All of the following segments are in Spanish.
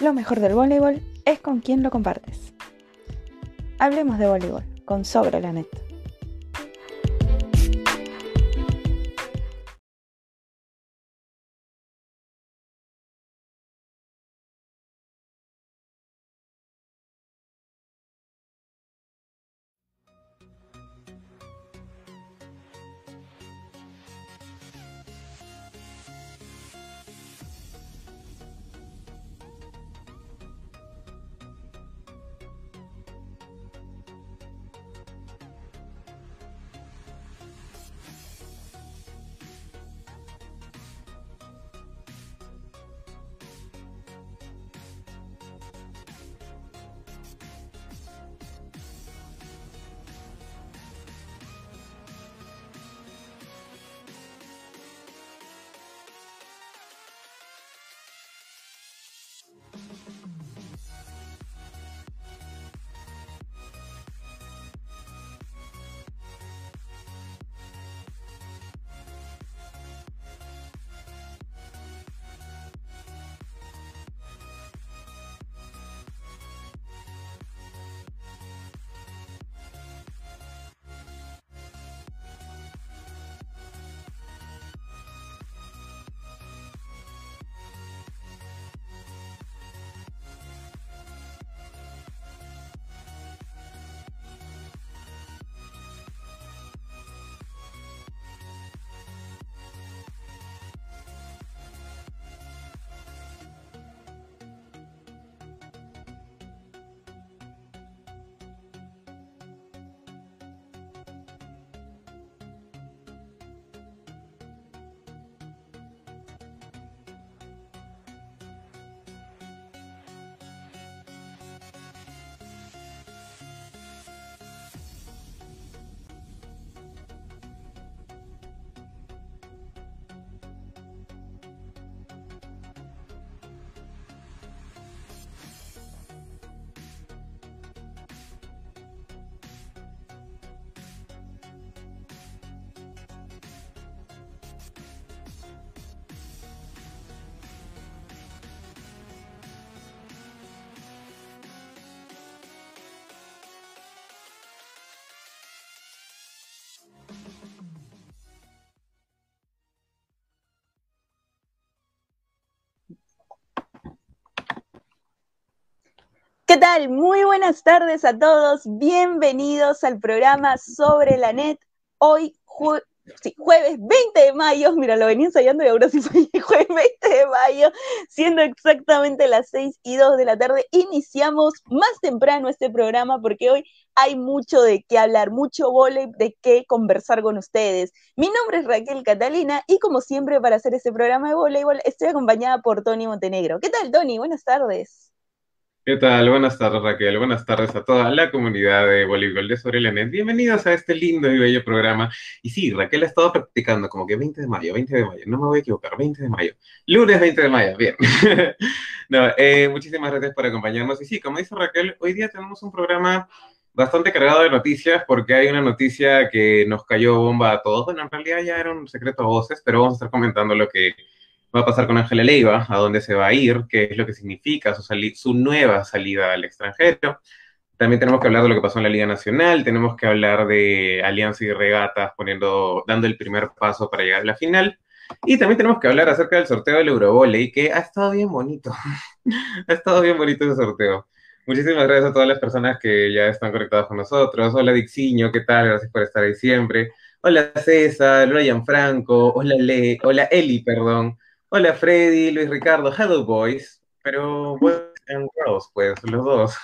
Lo mejor del voleibol es con quien lo compartes. Hablemos de voleibol con Sobre la Net. Muy buenas tardes a todos. Bienvenidos al programa Sobre la Net. Hoy, jueves 20 de mayo, mira, lo venía ensayando y ahora sí fue jueves 20 de mayo, siendo exactamente las 6 y 2 de la tarde. Iniciamos más temprano este programa porque hoy hay mucho de qué hablar, mucho vole de qué conversar con ustedes. Mi nombre es Raquel Catalina y como siempre para hacer este programa de voleibol estoy acompañada por Tony Montenegro. ¿Qué tal, Tony? Buenas tardes. ¿Qué tal? Buenas tardes, Raquel. Buenas tardes a toda la comunidad de voleibol de Sobre la Net. Bienvenidos a este lindo y bello programa. Y sí, Raquel ha estado practicando como que 20 de mayo, 20 de mayo, no me voy a equivocar, 20 de mayo. Lunes 20 de mayo, bien. no, eh, muchísimas gracias por acompañarnos. Y sí, como dice Raquel, hoy día tenemos un programa bastante cargado de noticias porque hay una noticia que nos cayó bomba a todos. Bueno, en realidad ya era un secreto a voces, pero vamos a estar comentando lo que va a pasar con Ángela Leiva, a dónde se va a ir, qué es lo que significa su, su nueva salida al extranjero. También tenemos que hablar de lo que pasó en la Liga Nacional, tenemos que hablar de Alianza y Regatas poniendo, dando el primer paso para llegar a la final. Y también tenemos que hablar acerca del sorteo del Eurovoley, que ha estado bien bonito. ha estado bien bonito ese sorteo. Muchísimas gracias a todas las personas que ya están conectadas con nosotros. Hola Dixiño, ¿qué tal? Gracias por estar ahí siempre. Hola César, hola Gianfranco, hola Le, hola Eli, perdón. Hola Freddy, Luis Ricardo, Hello Boys, pero Boys and Girls, pues, los dos.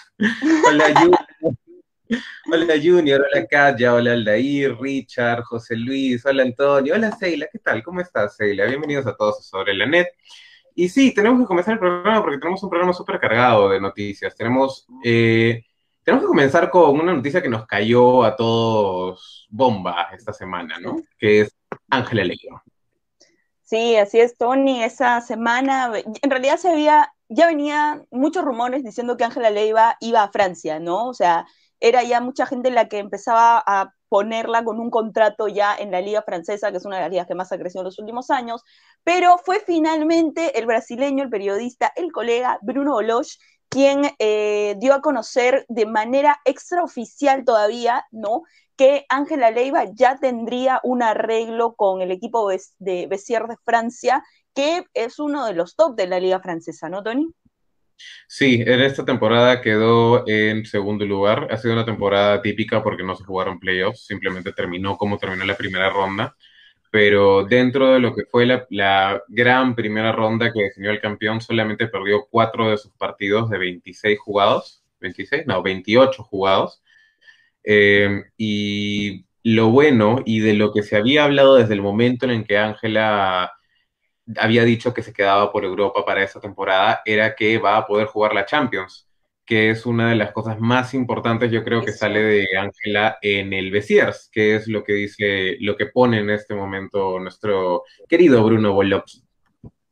Hola Junior, hola Junior, hola Katja, hola Aldair, Richard, José Luis, hola Antonio, hola Seila, ¿qué tal? ¿Cómo estás, Seila? Bienvenidos a todos sobre la net. Y sí, tenemos que comenzar el programa porque tenemos un programa súper cargado de noticias. Tenemos, eh, tenemos que comenzar con una noticia que nos cayó a todos bomba esta semana, ¿no? Que es Ángela Leiva. Sí, así es, Tony. Esa semana, en realidad se había, ya venía muchos rumores diciendo que Ángela Leiva iba a Francia, ¿no? O sea, era ya mucha gente la que empezaba a ponerla con un contrato ya en la liga francesa, que es una de las ligas que más ha crecido en los últimos años, pero fue finalmente el brasileño, el periodista, el colega Bruno Oloch, quien eh, dio a conocer de manera extraoficial todavía, ¿no? que Ángela Leiva ya tendría un arreglo con el equipo de Bessier de Francia, que es uno de los top de la liga francesa, ¿no, Tony? Sí, en esta temporada quedó en segundo lugar. Ha sido una temporada típica porque no se jugaron playoffs, simplemente terminó como terminó la primera ronda. Pero dentro de lo que fue la, gran primera ronda que definió el campeón, solamente perdió cuatro de sus partidos de 26 jugados. ¿26? No, 28 jugados. Eh, y lo bueno y de lo que se había hablado desde el momento en que Ángela había dicho que se quedaba por Europa para esa temporada era que va a poder jugar la Champions, que es una de las cosas más importantes, yo creo que sale de Ángela en el Besiers, que es lo que dice, lo que pone en este momento nuestro querido Bruno Bolocchi.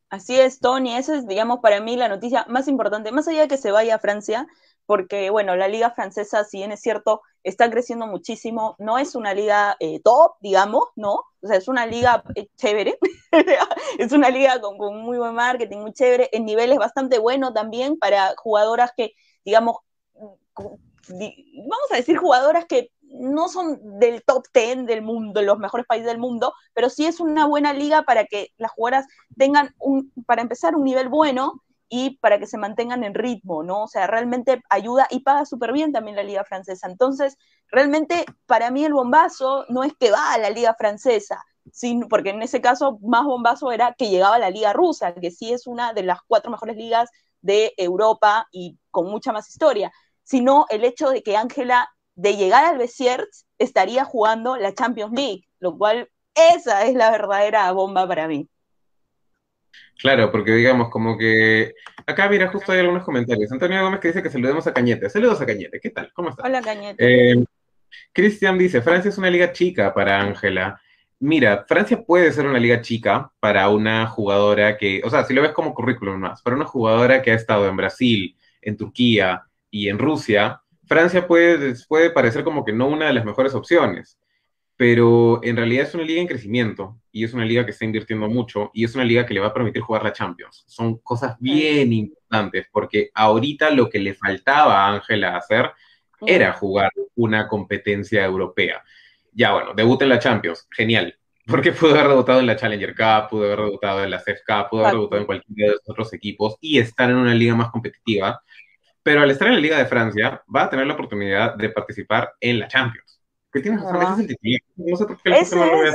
Así es, Tony, esa es, digamos, para mí la noticia más importante, más allá de que se vaya a Francia, porque, bueno, la liga francesa, si bien es cierto, está creciendo muchísimo, no es una liga eh, top, digamos, ¿no? O sea, es una liga eh, chévere, es una liga con, muy buen marketing, muy chévere, en niveles bastante bueno también para jugadoras que, digamos, vamos a decir jugadoras que no son del top 10 del mundo, los mejores países del mundo, pero sí es una buena liga para que las jugadoras tengan un, para empezar, un nivel bueno y para que se mantengan en ritmo, ¿no? O sea, realmente ayuda y paga súper bien también la liga francesa. Entonces, realmente para mí el bombazo no es que va a la liga francesa, sino, porque en ese caso más bombazo era que llegaba a la liga rusa, que sí es una de las cuatro mejores ligas de Europa y con mucha más historia, sino el hecho de que Ángela, de llegar al Besiers, estaría jugando la Champions League, lo cual esa es la verdadera bomba para mí. Claro, porque digamos, como que. Acá, mira, justo hay algunos comentarios. Antonio Gómez que dice que saludemos a Cañete. Saludos a Cañete, ¿qué tal? ¿Cómo estás? Hola, Cañete. Eh, Cristian dice: Francia es una liga chica para Ángela. Mira, Francia puede ser una liga chica para una jugadora que, o sea, si lo ves como currículum más, para una jugadora que ha estado en Brasil, en Turquía y en Rusia, Francia puede, puede parecer como que no una de las mejores opciones pero en realidad es una liga en crecimiento y es una liga que está invirtiendo mucho y es una liga que le va a permitir jugar la Champions. Son cosas bien importantes porque ahorita lo que le faltaba a Ángela hacer era jugar una competencia europea. Ya bueno, debuta en la Champions, genial, porque pudo haber debutado en la Challenger Cup, pudo haber debutado en la CFK, pudo haber debutado en cualquiera de los otros equipos y estar en una liga más competitiva, pero al estar en la Liga de Francia va a tener la oportunidad de participar en la Champions no sé por qué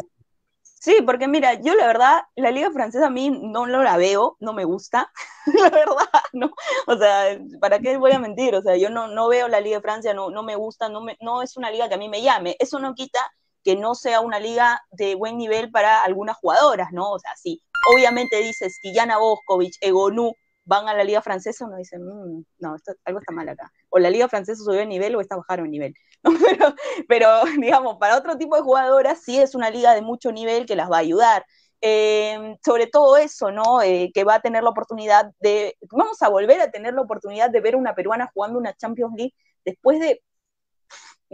Sí, porque mira, yo la verdad, la liga francesa a mí no, la veo, no me gusta, la verdad, ¿no? O sea, ¿para qué voy a mentir? O sea, yo no, no veo la liga de Francia, no, no me gusta, no, me, no es una liga que a mí me llame. Eso no quita que no sea una liga de buen nivel para algunas jugadoras, ¿no? O sea, sí, obviamente dices, Yana Boskovic, Egonu, van a la liga francesa, uno dice, mm, no, algo está mal acá. O la liga francesa subió de nivel o está bajando de nivel. Pero, pero, digamos, para otro tipo de jugadoras sí es una liga de mucho nivel que las va a ayudar. Eh, sobre todo eso, ¿no? Eh, que va a tener la oportunidad de, vamos a volver a tener la oportunidad de ver una peruana jugando una Champions League después de,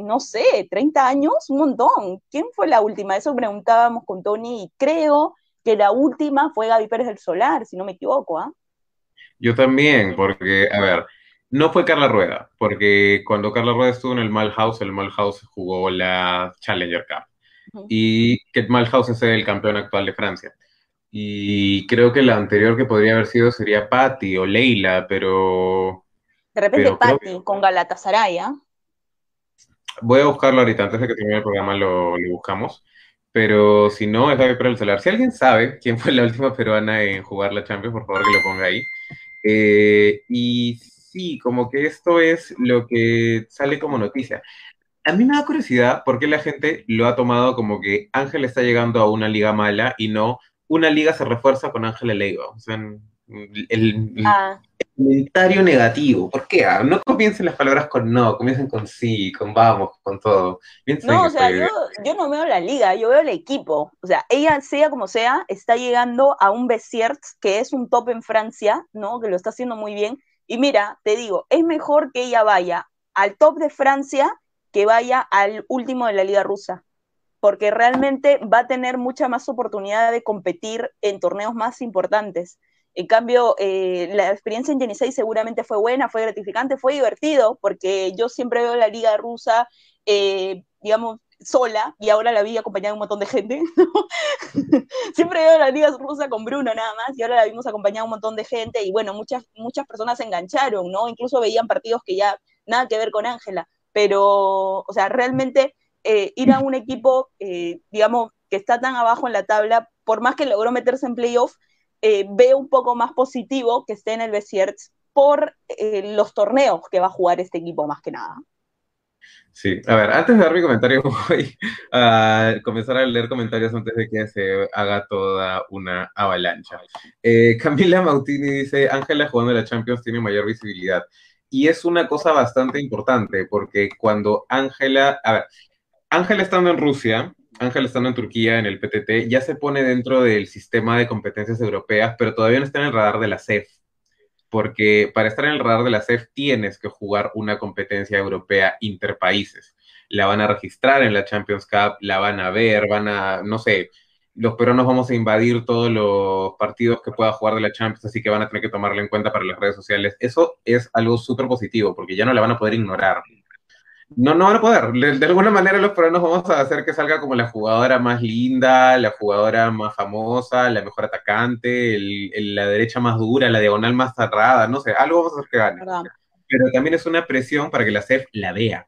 no sé, 30 años, un montón. ¿Quién fue la última? Eso preguntábamos con Tony y creo que la última fue Gaby Pérez del Solar, si no me equivoco, ¿ah? Yo también, porque, a ver, no fue Carla Rueda, porque cuando Carla Rueda estuvo en el Malhouse, el Malhouse jugó la Challenger Cup. Y que Malhouse es el campeón actual de Francia. Y creo que la anterior que podría haber sido sería Patty o Leila, pero... De repente Patty con Galatasaray, ¿ah? Voy a buscarlo ahorita, antes de que termine el programa lo, buscamos. Pero si no, es Gaby el Solar. Si alguien sabe quién fue la última peruana en jugar la Champions, por favor que lo ponga ahí. Eh, y sí, como que esto es lo que sale como noticia. A mí me da curiosidad por qué la gente lo ha tomado como que Ángel está llegando a una liga mala y no una liga se refuerza con Ángel Leiva. O sea, el, ah. comentario negativo. ¿Por qué? Ah, no comiencen las palabras con no, comiencen con sí, con vamos, con todo. no, o sea, yo, yo, no veo la liga, yo veo el equipo. O sea, ella, sea como sea, está llegando a un Besiers, que es un top en Francia, ¿no? Que lo está haciendo muy bien. Y mira, te digo, es mejor que ella vaya al top de Francia que vaya al último de la liga rusa, porque realmente va a tener mucha más oportunidad de competir en torneos más importantes. En cambio, eh, la experiencia en Yenisei seguramente fue buena, fue gratificante, fue divertido, porque yo siempre veo la liga rusa, eh, digamos, sola, y ahora la vi acompañada de un montón de gente, siempre veo la liga rusa con Bruno nada más, y ahora la vimos acompañada de un montón de gente, y bueno, muchas, muchas personas se engancharon, ¿no? Incluso veían partidos que ya nada que ver con Ángela, pero, o sea, realmente eh, ir a un equipo, digamos, que está tan abajo en la tabla, por más que logró meterse en playoff, eh, veo un poco más positivo que esté en el Besiers por eh, los torneos que va a jugar este equipo más que nada. Sí, a ver, antes de dar mi comentario, voy a comenzar a leer comentarios antes de que se haga toda una avalancha. Eh, Camila Mautini dice, Ángela jugando la Champions tiene mayor visibilidad. Y es una cosa bastante importante, porque cuando Ángela, a ver, Ángela estando en Rusia, Ángel estando en Turquía en el PTT, ya se pone dentro del sistema de competencias europeas, pero todavía no está en el radar de la CEF. Porque para estar en el radar de la CEF tienes que jugar una competencia europea interpaíses. La van a registrar en la Champions Cup, la van a ver, van a, no sé, los peruanos vamos a invadir todos los partidos que pueda jugar de la Champions, así que van a tener que tomarlo en cuenta para las redes sociales. Eso es algo súper positivo, porque ya no la van a poder ignorar. No, no van a poder. De, alguna manera los peruanos vamos a hacer que salga como la jugadora más linda, la jugadora más famosa, la mejor atacante, la derecha más dura, la diagonal más cerrada, no sé, algo vamos a hacer que gane. Pero también es una presión para que la CEF la vea.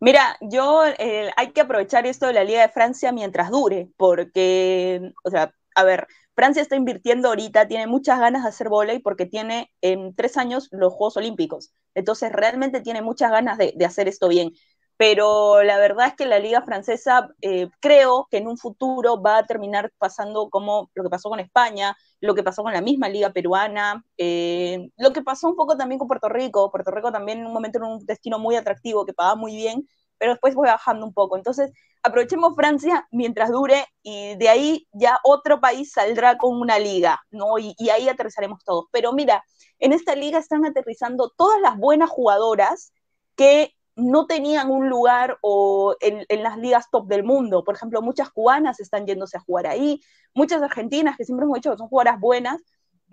Mira, yo eh, hay que aprovechar esto de la Liga de Francia mientras dure, porque, o sea, a ver, Francia está invirtiendo ahorita, tiene muchas ganas de hacer volei porque tiene en tres años los Juegos Olímpicos. Entonces realmente tiene muchas ganas de, hacer esto bien. Pero la verdad es que la liga francesa eh, creo que en un futuro va a terminar pasando como lo que pasó con España, lo que pasó con la misma liga peruana, eh, lo que pasó un poco también con Puerto Rico. Puerto Rico también en un momento era un destino muy atractivo que pagaba muy bien, pero después fue bajando un poco. Entonces aprovechemos Francia mientras dure y de ahí ya otro país saldrá con una liga, ¿no? Y, ahí aterrizaremos todos. Pero mira, en esta liga están aterrizando todas las buenas jugadoras que no tenían un lugar o en, las ligas top del mundo. Por ejemplo, muchas cubanas están yéndose a jugar ahí, muchas argentinas que siempre hemos dicho que son jugadoras buenas,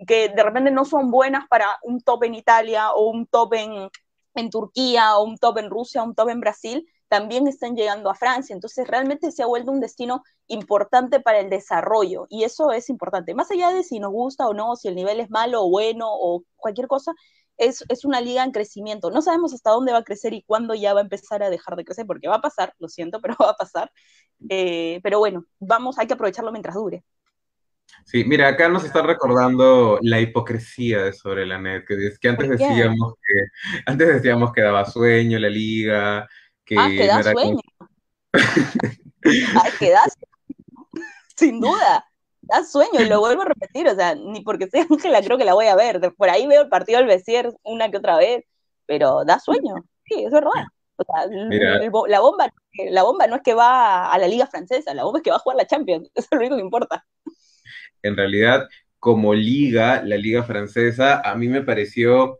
que de repente no son buenas para un top en Italia o un top en Turquía o un top en Rusia o un top en Brasil, también están llegando a Francia. Entonces, realmente se ha vuelto un destino importante para el desarrollo y eso es importante. Más allá de si nos gusta o no, si el nivel es malo o bueno o cualquier cosa, es, una liga en crecimiento. No sabemos hasta dónde va a crecer y cuándo ya va a empezar a dejar de crecer, porque va a pasar, lo siento, pero va a pasar. Eh, pero bueno, vamos, hay que aprovecharlo mientras dure. Sí, mira, acá nos están recordando la hipocresía de sobre la net, que, que antes decíamos que antes decíamos que daba sueño la liga, ah, que da sueño. Ay, que da Sin duda. Da sueño, y lo vuelvo a repetir, o sea, ni porque sea Ángela creo que la voy a ver. Por ahí veo el partido del Besier una que otra vez, pero da sueño. Sí, es verdad. O sea, la bomba, la bomba no es que va a la liga francesa, la bomba es que va a jugar la Champions, eso es lo único que importa. En realidad, como liga, la liga francesa, a mí me pareció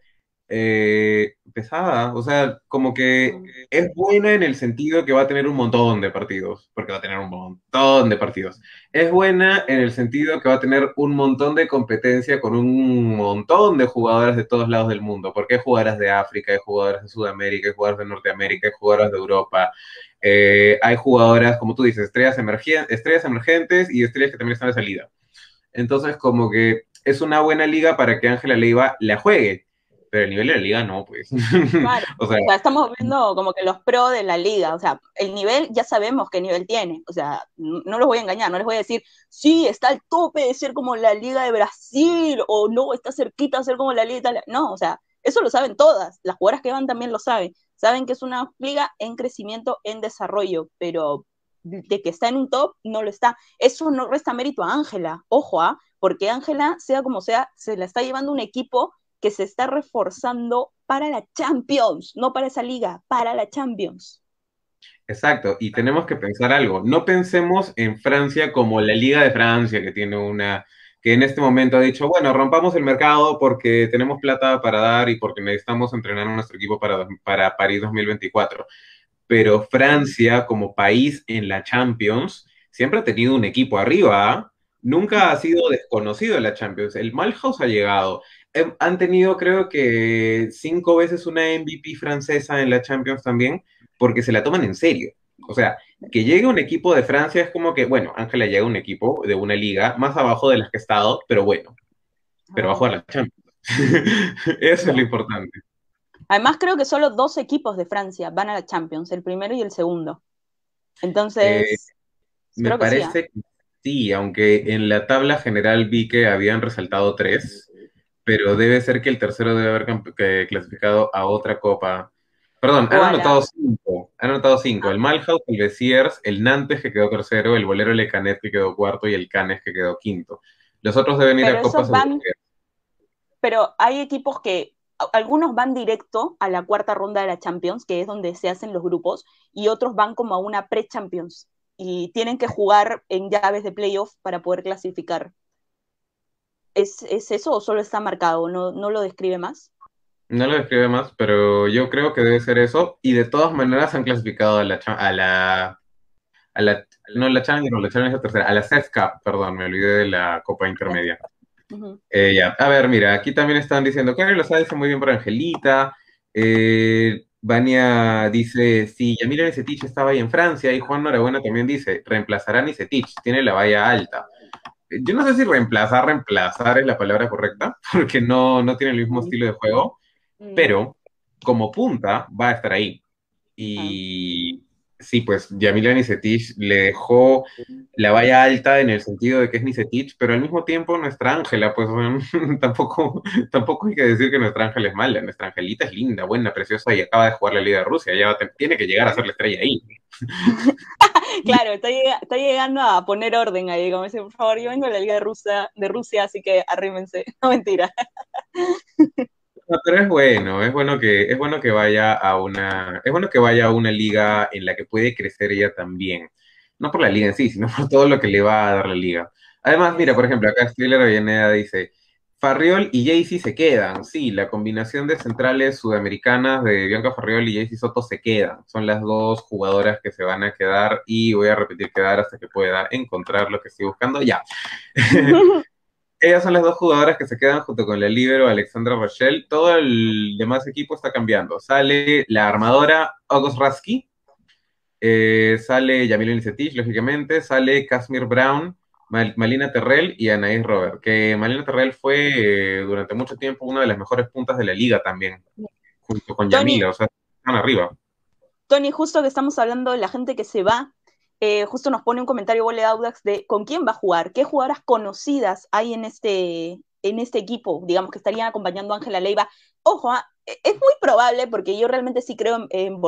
eh, pesada, o sea, como que es buena en el sentido que va a tener un montón de partidos, porque va a tener un montón de partidos. Es buena en el sentido que va a tener un montón de competencia con un montón de jugadoras de todos lados del mundo, porque hay jugadoras de África, hay jugadoras de Sudamérica, hay jugadoras de Norteamérica, hay jugadoras de Europa, eh, hay jugadoras, como tú dices, estrellas, estrellas emergentes y estrellas que también están de salida. Entonces, como que es una buena liga para que Ángela Leiva la juegue pero el nivel de la liga no, pues. Claro, o, sea, estamos viendo como que los pros de la liga, o sea, el nivel ya sabemos qué nivel tiene, o sea, no los voy a engañar, no les voy a decir, sí, está al tope de ser como la liga de Brasil, o no, está cerquita de ser como la liga de Italia, no, o sea, eso lo saben todas, las jugadoras que van también lo saben, saben que es una liga en crecimiento, en desarrollo, pero de que está en un top, no lo está. Eso no resta mérito a Ángela, ojo, ¿ah? porque Ángela, sea como sea, se la está llevando un equipo que se está reforzando para la Champions, no para esa liga, para la Champions. Exacto, y tenemos que pensar algo. No pensemos en Francia como la Liga de Francia, que tiene una que en este momento ha dicho, bueno, rompamos el mercado porque tenemos plata para dar y porque necesitamos entrenar a nuestro equipo para, para París 2024. Pero Francia, como país en la Champions, siempre ha tenido un equipo arriba. Nunca ha sido desconocido en la Champions. El Malhouse ha llegado. Em, han tenido, creo que, cinco veces una MVP francesa en la Champions también, porque se la toman en serio. O sea, que llegue un equipo de Francia es como que, bueno, Ángela llega un equipo de una liga más abajo de las que ha estado, pero bueno, pero va a jugar la Champions. Eso es lo importante. Además, creo que solo dos equipos de Francia van a la Champions, el primero y el segundo. Entonces, eh, me parece que sí, aunque en la tabla general vi que habían resaltado tres, pero debe ser que el tercero debe haber clasificado a otra copa Perdón, han anotado cinco. Han anotado cinco. El Malhouse, el Besiers, el Nantes que quedó tercero, el Bolero Lecanet que quedó cuarto y el Canes que quedó quinto. Los otros deben ir a Copas van, Pero hay equipos que, algunos van directo a la cuarta ronda de la Champions, que es donde se hacen los grupos, y otros van como a una pre-Champions y tienen que jugar en llaves de playoff para poder clasificar. ¿Es, eso o solo está marcado? ¿No, no lo describe más? No lo describe más, pero yo creo que debe ser eso. Y de todas maneras han clasificado a la, a la, a la no la Challenger, no la Challenger tercera, a la CES Cup, perdón, me olvidé de la Copa Intermedia. Eh, ya, a ver, mira, aquí también están diciendo, Karen lo dice muy bien por Angelita. Eh, Vania dice, sí, Yamila Nisetich estaba ahí en Francia. Y Juan Norabuena también dice, reemplazará a Nisetich, tiene la valla alta. Yo no sé si reemplazar, reemplazar es la palabra correcta, porque no, no tiene el mismo estilo de juego Mm. pero como punta va a estar ahí. Y sí, pues Yamila Nisetich le dejó la valla alta en el sentido de que es Nisetich, pero al mismo tiempo nuestra Ángela, pues tampoco, tampoco hay que decir que nuestra Ángela es mala, nuestra Angelita es linda, buena, preciosa y acaba de jugar la Liga de Rusia, ya tiene que llegar a ser la estrella ahí. claro, está, llegando a poner orden ahí, como dice, por favor, yo vengo de la Liga de Rusia, de Rusia así que arrímense, no mentira pero es bueno, es bueno que, es bueno que vaya a una, es bueno que vaya a una liga en la que puede crecer ella también. No por la liga en sí, sino por todo lo que le va a dar la liga. Además, mira, por ejemplo, acá Stiller Avellaneda dice, Farriol y Jaycee se quedan. Sí, la combinación de centrales sudamericanas de Bianca Farriol y Jaycee Soto se quedan. Son las dos jugadoras que se van a quedar y voy a repetir quedar hasta que pueda encontrar lo que estoy buscando. Ya. ellas son las dos jugadoras que se quedan junto con la libero Alexandra Rochelle. Todo el demás equipo está cambiando. Sale la armadora August Rasky, eh, sale Yamil Nisetich, lógicamente, sale Casimir Brown, Malina Terrell y Anaís Robert, que Malina Terrell fue eh, durante mucho tiempo una de las mejores puntas de la liga también, junto con Yamila, o sea, están arriba. Tony, justo que estamos hablando de la gente que se va, eh, justo nos pone un comentario Vole Audax de con quién va a jugar, qué jugadoras conocidas hay en este, en este equipo, digamos, que estarían acompañando a Ángela Leiva. Ojo, ah, e-, es muy probable, porque yo realmente sí creo en, en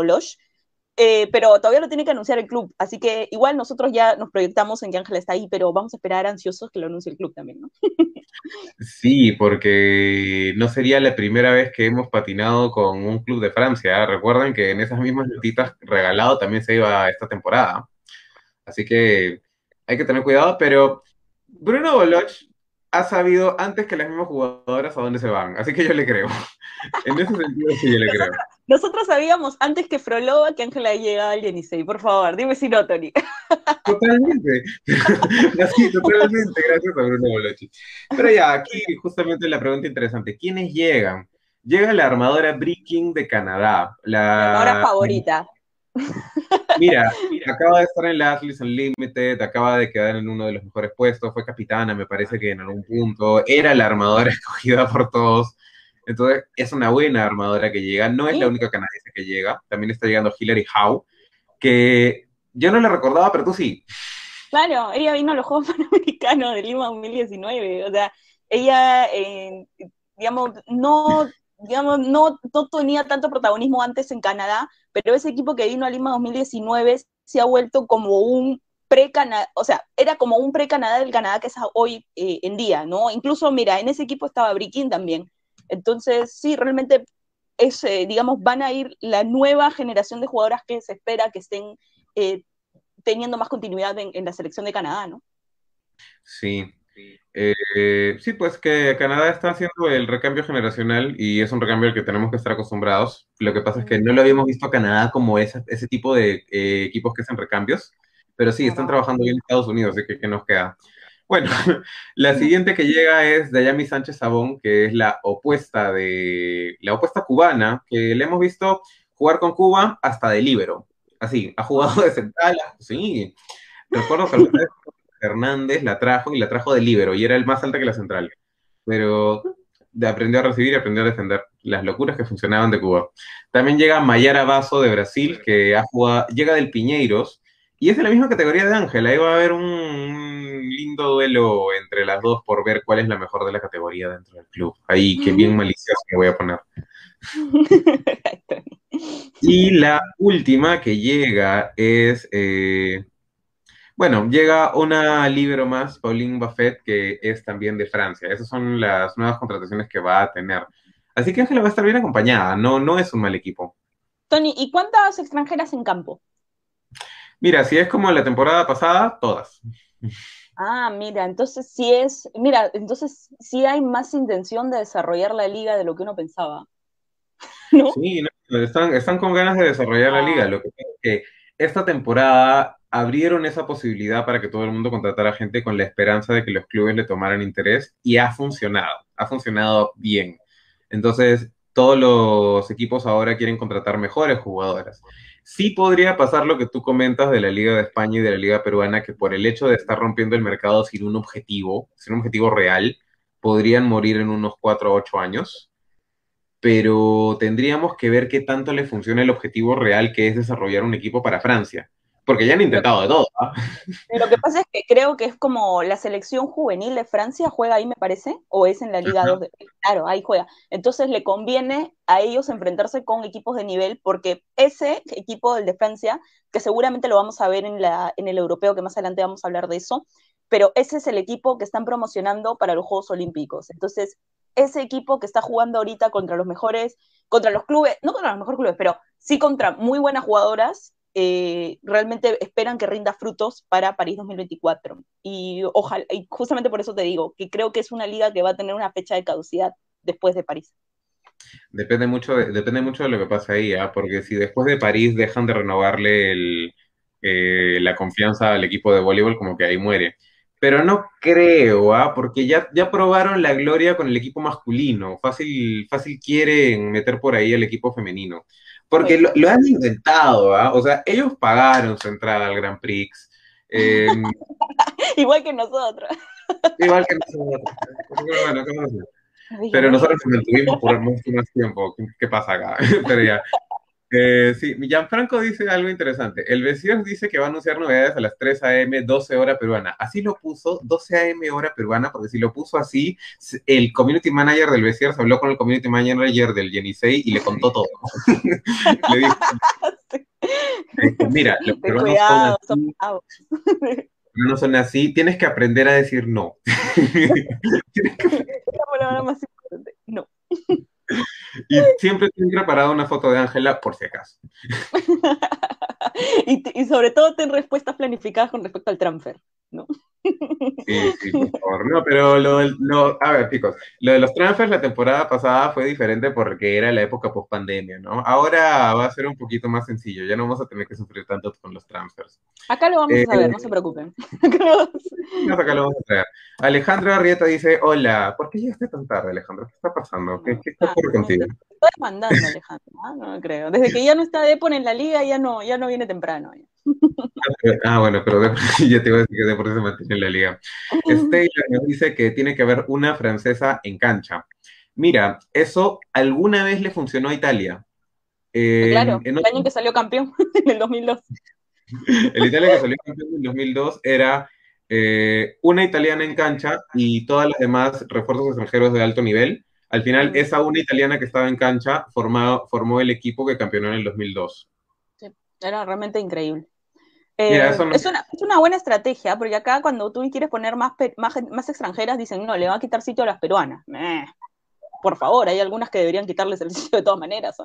eh, pero todavía lo tiene que anunciar el club, así que igual nosotros ya nos proyectamos en que Ángela está ahí, pero vamos a esperar ansiosos que lo anuncie el club también, ¿no? sí, porque no sería la primera vez que hemos patinado con un club de Francia. ¿eh? Recuerden que en esas mismas notitas regalado también se iba esta temporada. Así que hay que tener cuidado, pero Bruno Boloch ha sabido antes que las mismas jugadoras a dónde se van, así que yo le creo. en ese sentido sí yo le creo. Sabíamos antes que Frolova que Ángela llegaba al Yenisei, por favor, dime si no, Tony. Totalmente, Así, totalmente, gracias a Bruno Boloch. Pero ya, aquí justamente la pregunta interesante, ¿quiénes llegan? Llega la armadora Breaking de Canadá. La, la armadora favorita. Mira, acaba de estar en la Athletes Unlimited, acaba de quedar en uno de los mejores puestos, fue capitana, me parece que en algún punto, era la armadora escogida por todos. Entonces, es una buena armadora que llega, no es la única canadiense que llega, también está llegando Hillary Howe, que yo no la recordaba, pero tú sí. Claro, ella vino a los Juegos Panamericanos de Lima 2019, o sea, ella, eh, digamos, no digamos, no, no tenía tanto protagonismo antes en Canadá, pero ese equipo que vino a Lima 2019 se ha vuelto como un pre-Canadá, o sea, era como un pre-Canadá del Canadá que es hoy eh, en día, ¿no? Incluso, mira, en ese equipo estaba Brikin también. Entonces, sí, realmente es, eh, digamos, van a ir la nueva generación de jugadoras que se espera que estén eh, teniendo más continuidad en, en, la selección de Canadá, ¿no? Sí, Eh, sí, pues que Canadá está haciendo el recambio generacional y es un recambio al que tenemos que estar acostumbrados. Lo que pasa es que no lo habíamos visto a Canadá como ese, ese tipo de equipos que hacen recambios, pero sí, están trabajando bien en Estados Unidos, así que ¿qué nos queda? Bueno, la siguiente que llega es Dayami Sánchez Sabón, que es la opuesta de la opuesta cubana, que le hemos visto jugar con Cuba hasta de libero. Así, ha jugado de central, sí. Recuerdo que Hernández la trajo y la trajo de libero y era el más alto que la central. Pero aprendió a recibir y aprendió a defender las locuras que funcionaban de Cuba. También llega Mayara Basso de Brasil, que ha jugado, llega del Piñeiros y es de la misma categoría de Ángela. Ahí va a haber un lindo duelo entre las dos por ver cuál es la mejor de la categoría dentro del club. Ahí, que bien malicioso que voy a poner. y la última que llega es eh, bueno, llega una libro más, Pauline Buffet, que es también de Francia. Esas son las nuevas contrataciones que va a tener. Así que Ángela va a estar bien acompañada, no, no es un mal equipo. Tony, ¿y cuántas extranjeras en campo? Mira, si es como la temporada pasada, todas. Ah, mira, entonces sí es, mira, entonces sí hay más intención de desarrollar la liga de lo que uno pensaba. Sí, están, están con ganas de desarrollar la liga. Lo que pasa es que esta temporada abrieron esa posibilidad para que todo el mundo contratara gente con la esperanza de que los clubes le tomaran interés y ha funcionado, ha funcionado bien. Entonces, todos los equipos ahora quieren contratar mejores jugadoras. Sí podría pasar lo que tú comentas de la Liga de España y de la Liga Peruana, que por el hecho de estar rompiendo el mercado sin un objetivo, sin un objetivo real, podrían morir en unos 4 o 8 años. Pero tendríamos que ver qué tanto le funciona el objetivo real que es desarrollar un equipo para Francia porque ya han intentado de todo. ¿ah? Lo que pasa es que creo que es como la selección juvenil de Francia juega ahí, me parece, o es en la Liga 2. De... Claro, ahí juega. Entonces le conviene a ellos enfrentarse con equipos de nivel, porque ese equipo, del de Francia, que seguramente lo vamos a ver en, la, en el europeo, que más adelante vamos a hablar de eso, pero ese es el equipo que están promocionando para los Juegos Olímpicos. Entonces, ese equipo que está jugando ahorita contra los mejores, contra los clubes, no contra los mejores clubes, pero sí contra muy buenas jugadoras, eh, realmente esperan que rinda frutos para París 2024. Y ojalá, y justamente por eso te digo, que creo que es una liga que va a tener una fecha de caducidad después de París. Depende mucho de, depende mucho de lo que pasa ahí, ¿ah? porque si después de París dejan de renovarle eh, la confianza al equipo de voleibol, como que ahí muere. Pero no creo, ¿ah? porque ya, ya probaron la gloria con el equipo masculino. Fácil, fácil quieren meter por ahí al equipo femenino. Porque lo, han inventado, ¿ah? O sea, ellos pagaron su entrada al Grand Prix. Em, igual que nosotros. Igual que nosotros. Pero nosotros nos mantuvimos por mucho más tiempo. ¿Qué, pasa acá? Pero ya. Eh, sí, Gianfranco dice algo interesante. El Besiers dice que va a anunciar novedades a las 3 a.m., 12 hora peruana. Así lo puso, 12 a.m. hora peruana, porque si lo puso así, el community manager del Besiers habló con el community manager del Yenisei y le contó todo. le dijo, mira, los peruanos son así, no son así, tienes que aprender a decir no. que... más importante, no. Y siempre tengo preparado una foto de Ángela por si acaso. y, sobre todo ten respuestas planificadas con respecto al transfer, ¿no? Sí, sí, por favor. No, pero lo, a ver, chicos, lo de los transfers la temporada pasada fue diferente porque era la época post pandemia, ¿no? Ahora va a ser un poquito más sencillo, ya no vamos a tener que sufrir tanto con los transfers. Acá lo vamos a ver, no se preocupen. Acá lo vamos a traer. Alejandro Arrieta dice, hola, ¿por qué llegaste tan tarde, Alejandro? ¿Qué está pasando? ¿Qué, qué está ocurriendo contigo? Estoy mandando, Alejandro, ¿no? no creo. Desde que ya no está Depon en la liga, ya no, ya no viene temprano. Ah, bueno, pero ya te iba a decir que Depor se mantiene en la liga. Stella nos dice que tiene que haber una francesa en cancha. Mira, eso alguna vez le funcionó a Italia. claro, el año que salió campeón, en el 2002. El Italia que salió campeón en el 2002 era eh, una italiana en cancha y todas las demás refuerzos extranjeros de alto nivel. Al final, esa una italiana que estaba en cancha formado, formó el equipo que campeonó en el 2002. Sí, era realmente increíble. Eh, es, una, buena estrategia, porque acá cuando tú quieres poner más, más, extranjeras, dicen, no, le va a quitar sitio a las peruanas. por favor, hay algunas que deberían quitarles el sitio de todas maneras.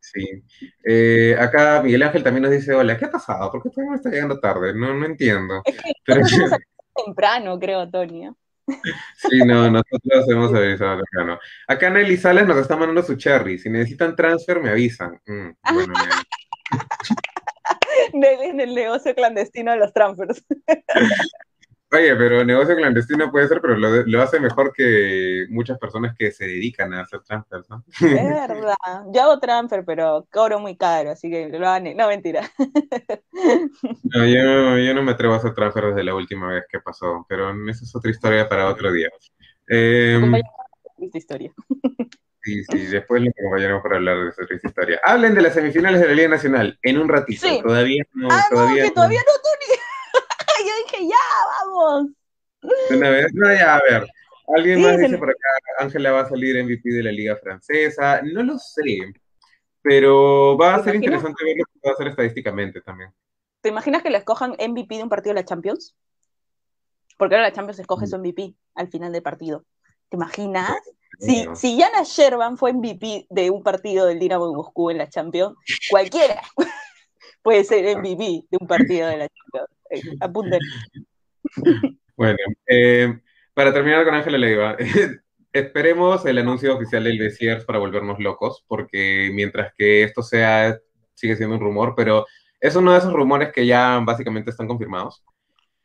Sí. Eh, acá Miguel Ángel también nos dice, hola, ¿qué ha pasado? ¿Por qué todavía está llegando tarde? No, no entiendo. Es que temprano, creo, Tony. Sí, no, nosotros hemos avisado temprano. Acá Nelly Sales nos está mandando su cherry. Si necesitan transfer, me avisan. Mm, bueno, En el negocio clandestino de los transfers. Oye, pero negocio clandestino puede ser, pero lo, hace mejor que muchas personas que se dedican a hacer transfers, ¿no? Es verdad. Yo hago transfer, pero cobro muy caro, así que lo hagan. No, mentira. No, yo, no me atrevo a hacer transfer desde la última vez que pasó, pero esa es otra historia para otro día. Eh, historia. Sí, sí, después lo acompañaremos para hablar de esa triste historia. Hablen de las semifinales de la Liga Nacional en un ratito. Todavía no. Ah, todavía no, que todavía no, Tony. yo dije, ya, vamos. Una vez, no, ya, a ver. Alguien más dice por acá, Ángela va a salir MVP de la Liga Francesa. No lo sé, pero va a ser interesante ver lo que va a hacer estadísticamente también. ¿Te imaginas que le escojan MVP de un partido de la Champions? Porque ahora la Champions escoge mm. su MVP al final del partido. ¿Te imaginas? Si, si Yana Sherban fue MVP de un partido del Dinamo de Moscú en la Champions, cualquiera puede ser MVP de un partido de la Champions. apunten. Bueno, eh, para terminar con Ángela Leiva, esperemos el anuncio oficial del Besiers para volvernos locos, porque mientras que esto sea, sigue siendo un rumor, pero es uno de esos rumores que ya básicamente están confirmados.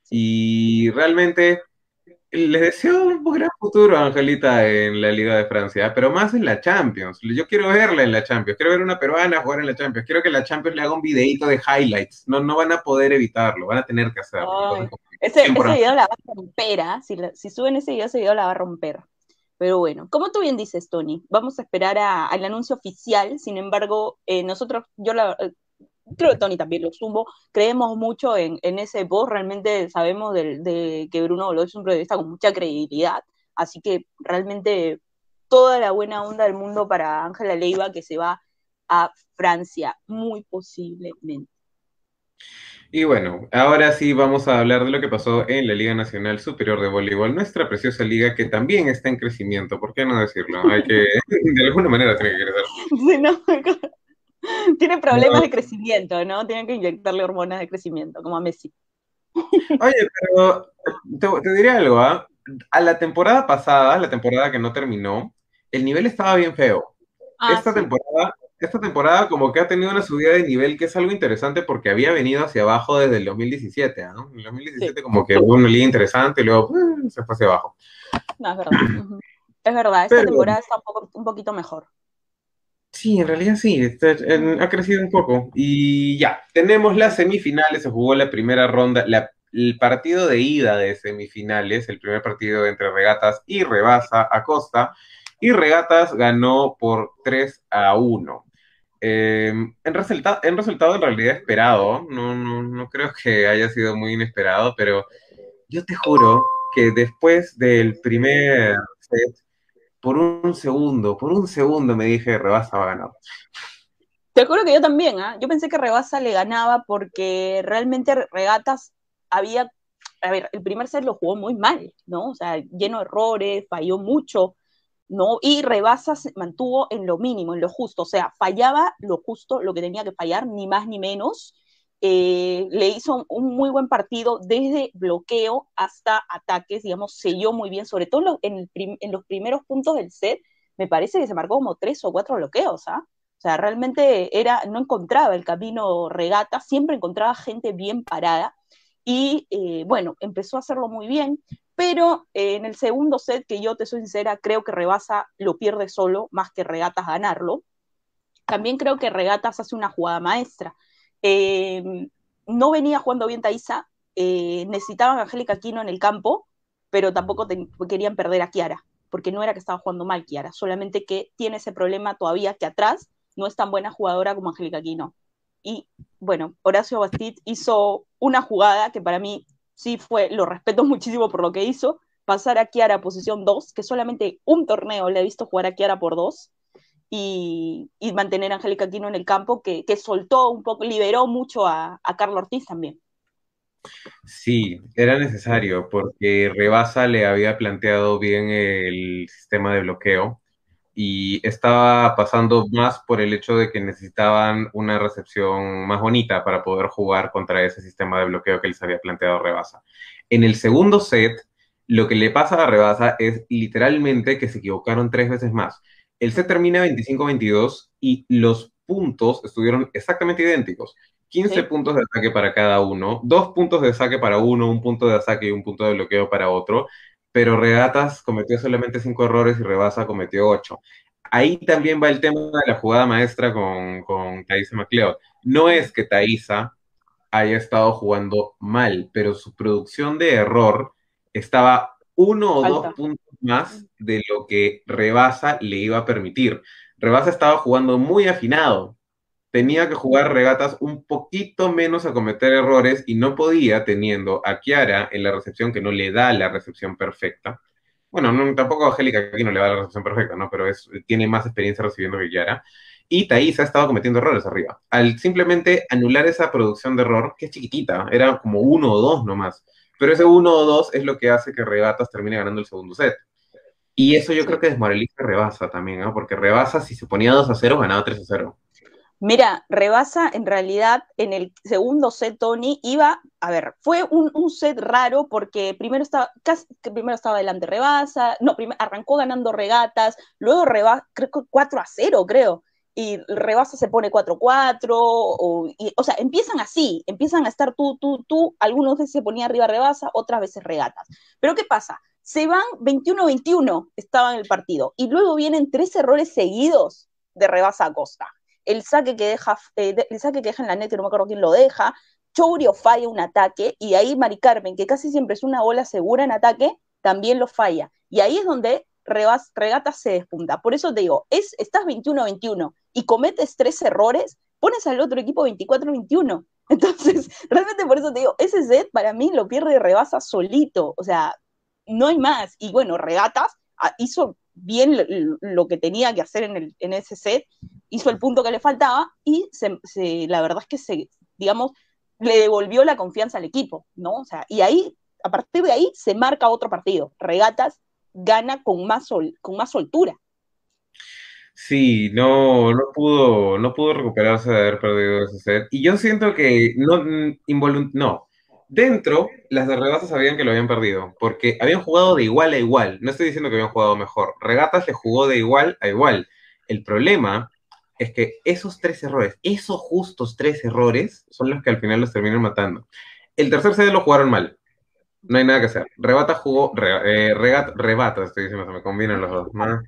Y realmente les deseo un gran futuro a Angelita en la Liga de Francia, pero más en la Champions. Yo quiero verla en la Champions, quiero ver una peruana jugar en la Champions, quiero que la Champions le haga un videito de highlights. No, no van a poder evitarlo, van a tener que hacerlo. ese, video la va a romper, ¿ah? si, suben ese video, ese video la va a romper. Pero bueno, como tú bien dices, Tony, vamos a esperar al anuncio oficial. Sin embargo, eh, nosotros, yo la, creo que Tony también lo sumo, creemos mucho en, ese post, realmente sabemos de, que Bruno lo es un periodista con mucha credibilidad, así que realmente toda la buena onda del mundo para Ángela Leiva que se va a Francia, muy posiblemente. Y bueno, ahora sí vamos a hablar de lo que pasó en la Liga Nacional Superior de Voleibol, nuestra preciosa liga que también está en crecimiento, ¿por qué no decirlo? Hay que, de alguna manera tiene que crecer. Sí, no, tiene problemas de crecimiento, ¿no? Tienen que inyectarle hormonas de crecimiento, como a Messi. Oye, pero te, diré algo, ¿ah? A la temporada pasada, la temporada que no terminó, el nivel estaba bien feo. Ah, esta temporada, esta temporada como que ha tenido una subida de nivel que es algo interesante porque había venido hacia abajo desde el 2017, ¿no? En el 2017 como que hubo una liga interesante y luego uh, se fue hacia abajo. No, es verdad. Es verdad, esta temporada está un poquito mejor. Sí, en realidad sí, ha crecido un poco. Y ya, tenemos las semifinales, se jugó la primera ronda, el partido de ida de semifinales, el primer partido entre Regatas y Rebasa Acosta, y Regatas ganó por 3 a 1. Em, en, resulta en resultado en realidad esperado, no, no, no creo que haya sido muy inesperado, pero yo te juro que después del primer set, por un segundo, por un segundo me dije, Rebasa va a ganar. Te juro que yo también, ¿ah? Yo pensé que Rebasa le ganaba porque realmente Regatas había, a ver, el primer set lo jugó muy mal, ¿no? O sea, lleno de errores, falló mucho, ¿no? Y Rebasa se mantuvo en lo mínimo, en lo justo, o sea, fallaba lo justo, lo que tenía que fallar, ni más ni menos, eh, le hizo un muy buen partido desde bloqueo hasta ataques, digamos, selló muy bien, sobre todo en, los primeros puntos del set, me parece que se marcó como tres o cuatro bloqueos, ¿ah? O sea, realmente era, no encontraba el camino regata, siempre encontraba gente bien parada y eh, bueno, empezó a hacerlo muy bien, pero eh, en el segundo set, que yo te soy sincera, creo que Rebasa lo pierde solo más que Regatas ganarlo. También creo que Regatas hace una jugada maestra eh, no venía jugando bien Taisa, eh, necesitaban a Angélica Aquino en el campo, pero tampoco querían perder a Kiara, porque no era que estaba jugando mal Kiara, solamente que tiene ese problema todavía que atrás no es tan buena jugadora como Angélica Aquino. Y bueno, Horacio Bastit hizo una jugada que para mí sí fue, lo respeto muchísimo por lo que hizo, pasar a Kiara a posición 2, que solamente un torneo le he visto jugar a Kiara por 2, y, mantener a Angélica Aquino en el campo, que, soltó un poco, liberó mucho a, a Carlos Ortiz también. Sí, era necesario porque Rebasa le había planteado bien el sistema de bloqueo y estaba pasando más por el hecho de que necesitaban una recepción más bonita para poder jugar contra ese sistema de bloqueo que les había planteado Rebasa. En el segundo set, lo que le pasa a Rebasa es literalmente que se equivocaron tres veces más. El set termina 25-22 y los puntos estuvieron exactamente idénticos. 15 puntos de ataque para cada uno, dos puntos de saque para uno, un punto de ataque y un punto de bloqueo para otro, pero Regatas cometió solamente cinco errores y Rebasa cometió ocho. Ahí también va el tema de la jugada maestra con, con Thaisa McLeod. No es que Thaisa haya estado jugando mal, pero su producción de error estaba uno o dos puntos más de lo que Rebasa le iba a permitir. Rebasa estaba jugando muy afinado. Tenía que jugar regatas un poquito menos a cometer errores y no podía teniendo a Kiara en la recepción que no le da la recepción perfecta. Bueno, tampoco a Angélica aquí no le da la recepción perfecta, ¿no? Pero es, tiene más experiencia recibiendo que Kiara. Y Thais ha estado cometiendo errores arriba. Al simplemente anular esa producción de error, que es chiquitita, era como uno o dos nomás. Pero ese uno o dos es lo que hace que Regatas termine ganando el segundo set. Y eso yo creo que desmoraliza a Rebasa también, ¿no? Porque Rebasa, si se ponía 2 a 0, ganaba 3 a 0. Mira, Rebasa en realidad en el segundo set, Tony, iba, a ver, fue un, set raro porque primero estaba, casi, primero estaba delante Rebasa, no, arrancó ganando regatas, luego Rebasa, creo que 4 a 0, creo y Rebasa se pone 4-4, o, o sea, empiezan así, empiezan a estar tú, tú, tú, algunos veces se ponía arriba Rebasa, otras veces regatas. Pero ¿qué pasa? Se van 21-21, estaba en el partido, y luego vienen tres errores seguidos de Rebasa a Costa. El saque que deja, eh, el saque que deja en la net, no me acuerdo quién lo deja, Chourio falla un ataque, y ahí Mari Carmen, que casi siempre es una bola segura en ataque, también lo falla. Y ahí es donde Regata se despunta. Por eso te digo, es, estás 21-21 y cometes tres errores, pones al otro equipo 24-21. Entonces, realmente por eso te digo, ese set para mí lo pierde y rebasa solito. O sea, no hay más. Y bueno, Regatas ah, hizo bien lo, que tenía que hacer en, el, en, ese set, hizo el punto que le faltaba y la verdad es que se, digamos, le devolvió la confianza al equipo, ¿no? O sea, y ahí, a partir de ahí, se marca otro partido. Regatas gana con más, con más soltura. Sí, no, no pudo, no pudo recuperarse de haber perdido ese set. Y yo siento que no, mm, no. Dentro, las de Regatas sabían que lo habían perdido, porque habían jugado de igual a igual. No estoy diciendo que habían jugado mejor. Regatas le jugó de igual a igual. El problema es que esos tres errores, esos justos tres errores, son los que al final los terminan matando. El tercer set lo jugaron mal. No hay nada que hacer. Rebata jugó, eh, rebata, estoy diciendo, se me combinan los dos. ¿no?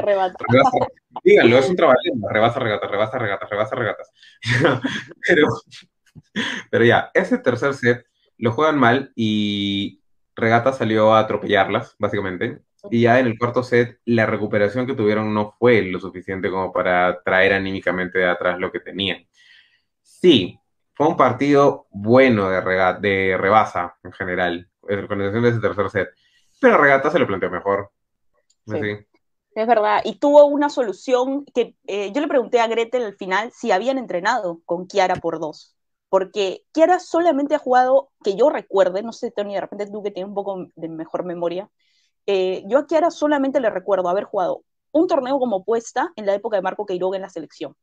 rebata. díganlo, es un trabajo. Rebata, regata, rebata, regata, rebata, regatas. pero, pero ya, ese tercer set lo juegan mal y Regata salió a atropellarlas, básicamente. Y ya en el cuarto set, la recuperación que tuvieron no fue lo suficiente como para traer anímicamente de atrás lo que tenían. Sí, fue un partido bueno de, de rebasa en general organización de ese tercer set. Pero Regata se lo planteó mejor. Es verdad. Y tuvo una solución que eh, yo le pregunté a Gretel al final si habían entrenado con Kiara por dos. Porque Kiara solamente ha jugado, que yo recuerde, no sé, Tony, de repente tú que tienes un poco de mejor memoria, eh, yo a Kiara solamente le recuerdo haber jugado un torneo como puesta en la época de Marco Queiroga en la selección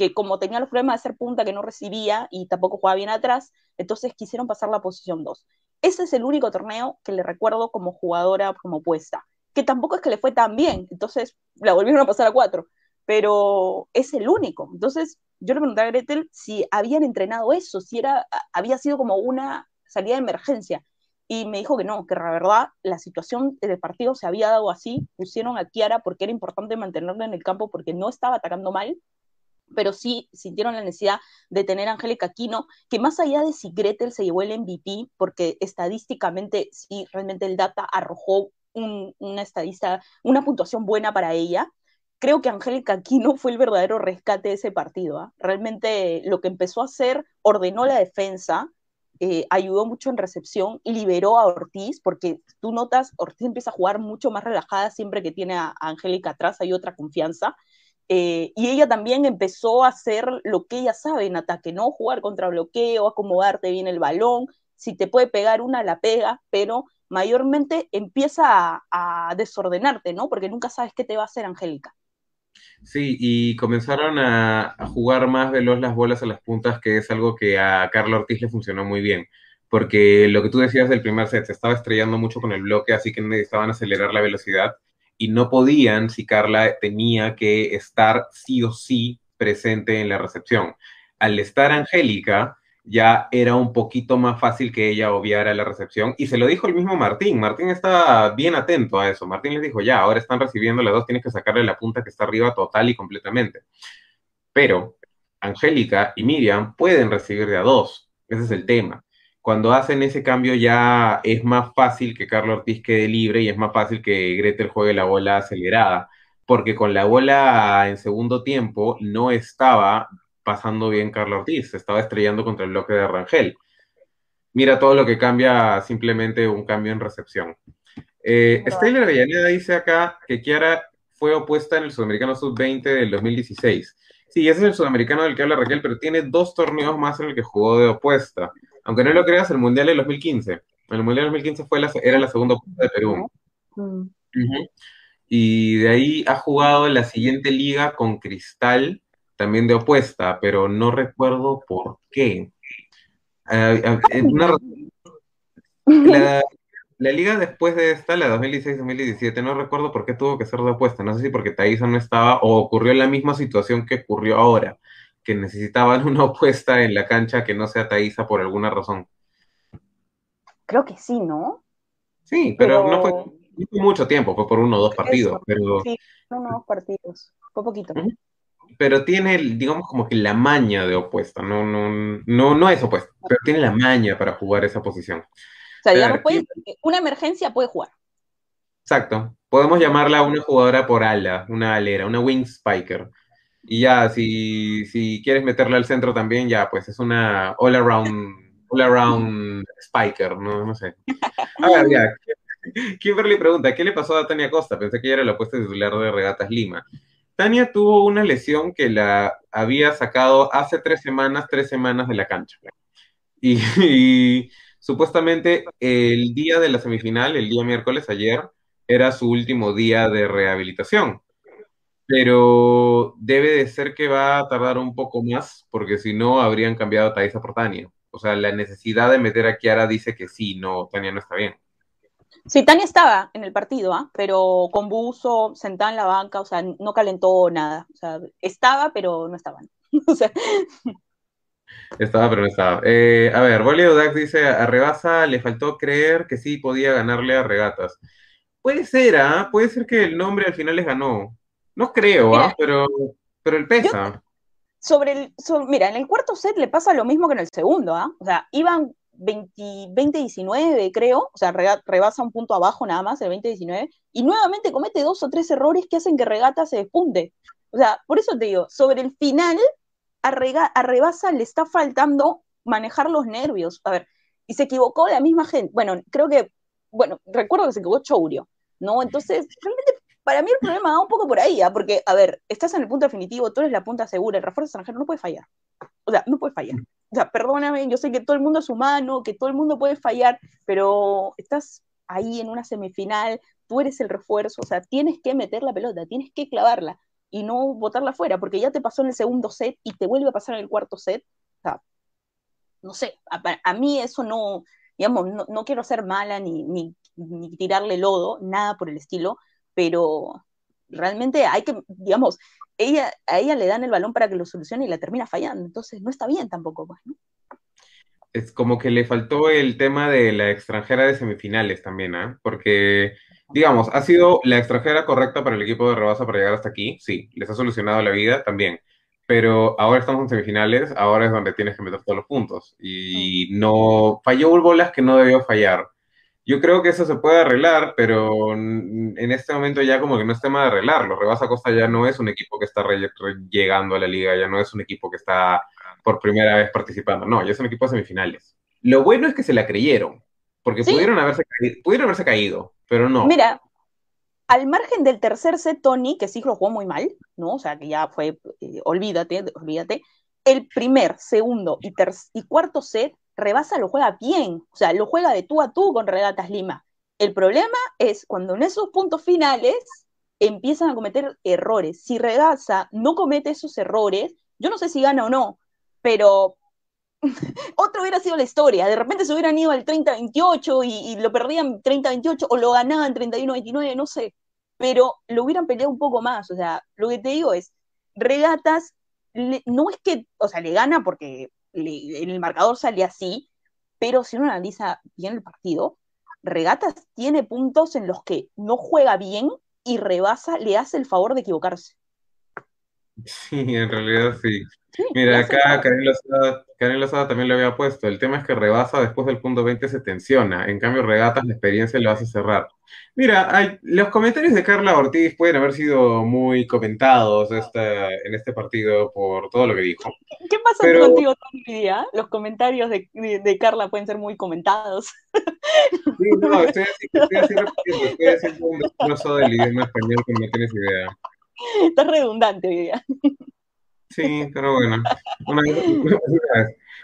que como tenía los problemas de ser punta que no recibía y tampoco jugaba bien atrás, entonces quisieron pasar la posición 2. Ese es el único torneo que le recuerdo como jugadora, como puesta, que tampoco es que le fue tan bien, entonces la volvieron a pasar a 4, pero es el único. Entonces yo le pregunté a Gretel si habían entrenado eso, si era, había sido como una salida de emergencia. Y me dijo que no, que la verdad la situación del partido se había dado así, pusieron a Kiara porque era importante mantenerla en el campo porque no estaba atacando mal, pero sí sintieron la necesidad de tener a Angélica Aquino, que más allá de si Gretel se llevó el MVP, porque estadísticamente sí, realmente el data arrojó una estadista, una puntuación buena para ella, creo que Angélica Aquino fue el verdadero rescate de ese partido. ¿ah? Realmente lo que empezó a hacer, ordenó la defensa, eh, ayudó mucho en recepción, liberó a Ortiz, porque tú notas, Ortiz empieza a jugar mucho más relajada siempre que tiene a Angélica atrás, hay otra confianza. Eh, y ella también empezó a hacer lo que ella sabe en ataque, ¿no? Jugar contra bloqueo, acomodarte bien el balón, si te puede pegar una, la pega, pero mayormente empieza a, desordenarte, ¿no? Porque nunca sabes qué te va a hacer Angélica. Sí, y comenzaron a, jugar más veloz las bolas a las puntas, que es algo que a Carlos Ortiz le funcionó muy bien. porque lo que tú decías del primer set, se estaba estrellando mucho con el bloque, así que necesitaban acelerar la velocidad y no podían si Carla tenía que estar sí o sí presente en la recepción. Al estar Angélica, ya era un poquito más fácil que ella obviara la recepción. Y se lo dijo el mismo Martín. Martín estaba bien atento a eso. Martín les dijo, ya, ahora están recibiendo las dos, tienes que sacarle la punta que está arriba total y completamente. Pero Angélica y Miriam pueden recibir de a dos. Ese es el tema. Cuando hacen ese cambio ya es más fácil que Carlos Ortiz quede libre y es más fácil que Gretel juegue la bola acelerada. Porque con la bola en segundo tiempo no estaba pasando bien Carlos Ortiz, se estaba estrellando contra el bloque de Rangel. Mira todo lo que cambia simplemente un cambio en recepción. Eh, Steyler Avellaneda dice acá que Kiara fue opuesta en el Sudamericano Sub-20 del 2016. Sí, ese es el sudamericano del que habla Raquel, pero tiene dos torneos más en el que jugó de opuesta. Aunque no lo creas, el Mundial del 2015. El Mundial del 2015 fue la, era la segunda opuesta de Perú. Y de ahí ha jugado la siguiente liga con Cristal, también de opuesta, pero no recuerdo por qué. Eh, eh, la, liga después de esta, la 2016-2017, no recuerdo por qué tuvo que ser de opuesta. No sé si porque Thaisa no estaba o ocurrió la misma situación que ocurrió ahora, que necesitaban una opuesta en la cancha que no sea Thaisa por alguna razón. Creo que sí, ¿no? Sí, pero, no, fue, mucho tiempo, fue por uno o dos partidos. pero... Sí, uno o dos partidos, fue poquito pero tiene, digamos, como que la maña de opuesta, no, no, no, no es opuesta, pero tiene la maña para jugar esa posición. O sea, digamos, una emergencia puede jugar. Exacto. Podemos llamarla una jugadora por ala, una alera, una wing spiker. Y ya, si, si quieres meterla al centro también, ya, pues es una all around, all around spiker, no, no sé. A ver, ya. Kimberly pregunta, ¿qué le pasó a Tania Costa? Pensé que ella era la opuesta titular de Regatas Lima. Tania tuvo una lesión que la había sacado hace tres semanas, tres semanas de la cancha. Y, supuestamente el día de la semifinal, el día miércoles ayer, era su último día de rehabilitación. Pero debe de ser que va a tardar un poco más, porque si no, habrían cambiado a Thaisa por Tania. O sea, la necesidad de meter a Kiara dice que sí, no, Tania no está bien. Sí, Tania estaba en el partido, ¿ah? pero con buzo, sentada en la banca, o sea, no calentó nada. O sea, estaba, pero no estaban. o sea. Estaba, pero no estaba. Eh, a ver, Bolio Dax dice, a Rebasa le faltó creer que sí podía ganarle a Regatas. Puede ser, ¿ah? Puede ser que el nombre al final les ganó. No creo, ¿ah? Pero, pero el pesa. sobre el, mira, en el cuarto set le pasa lo mismo que en el segundo, ¿ah? O sea, iban 2019, creo, o sea, rebasa un punto abajo nada más, el 2019, y nuevamente comete dos o tres errores que hacen que Regata se despunte. O sea, por eso te digo, sobre el final, a, Rebasa le está faltando manejar los nervios. A ver, y se equivocó la misma gente. Bueno, creo que, bueno, recuerdo que se equivocó Chourio, ¿no? Entonces, realmente para mí el problema va un poco por ahí, ¿ah? porque, a ver, estás en el punto definitivo, tú eres la punta segura, el refuerzo extranjero no puede fallar. O sea, no puede fallar o sea, perdóname, yo sé que todo el mundo es humano, que todo el mundo puede fallar, pero estás ahí en una semifinal, tú eres el refuerzo, o sea, tienes que meter la pelota, tienes que clavarla y no botarla fuera, porque ya te pasó en el segundo set y te vuelve a pasar en el cuarto set. O sea, no sé, a, mí eso no, digamos, no, quiero ser mala ni, ni, ni tirarle lodo, nada por el estilo, pero realmente hay que, digamos, ella, a ella le dan el balón para que lo solucione y la termina fallando. Entonces no está bien tampoco, pues, Es como que le faltó el tema de la extranjera de semifinales también, ¿ah? Porque, digamos, ha sido la extranjera correcta para el equipo de Rebasa para llegar hasta aquí, sí, les ha solucionado la vida también. Pero ahora estamos en semifinales, ahora es donde tienes que meter todos los puntos. Y no falló bolas que no debió fallar. Yo creo que eso se puede arreglar, pero en este momento ya como que no es tema de arreglarlo. Rebasa Costa ya no es un equipo que está llegando a la liga, ya no es un equipo que está por primera vez participando, no, ya es un equipo de semifinales. Lo bueno es que se la creyeron, porque pudieron, haberse caído, pudieron haberse caído, pero no. Mira, al margen del tercer set, Tony, que sí lo jugó muy mal, ¿no? O sea, que ya fue, eh, olvídate, olvídate. El primer, segundo y, y cuarto set Rebasa lo juega bien, o sea, lo juega de tú a tú con Regatas Lima. El problema es cuando en esos puntos finales empiezan a cometer errores. Si Rebasa no comete esos errores, yo no sé si gana o no, pero Otra hubiera sido la historia. De repente se hubieran ido al 30-28 y, lo perdían 30-28 o lo ganaban 31-29, no sé. Pero lo hubieran peleado un poco más. O sea, lo que te digo es, regatas, no es que, o sea, le gana porque en el marcador sale así, pero si uno analiza bien el partido, Regatas tiene puntos en los que no juega bien y rebasa, le hace el favor de equivocarse. Sí, en realidad sí. Mira, acá Karen Lozada, también lo había puesto. El tema es que rebasa después del punto 20 se tensiona. En cambio, regatas la experiencia lo hace cerrar. Mira, hay, los comentarios de Carla Ortiz pueden haber sido muy comentados en este partido por todo lo que dijo. ¿Qué pasa contigo, Tony? Los comentarios de, Carla pueden ser muy comentados. Sí, no, estoy, estoy, haciendo, estoy haciendo un destrozo del idioma español que no tienes idea. Estás redundante hoy día. Sí, pero bueno.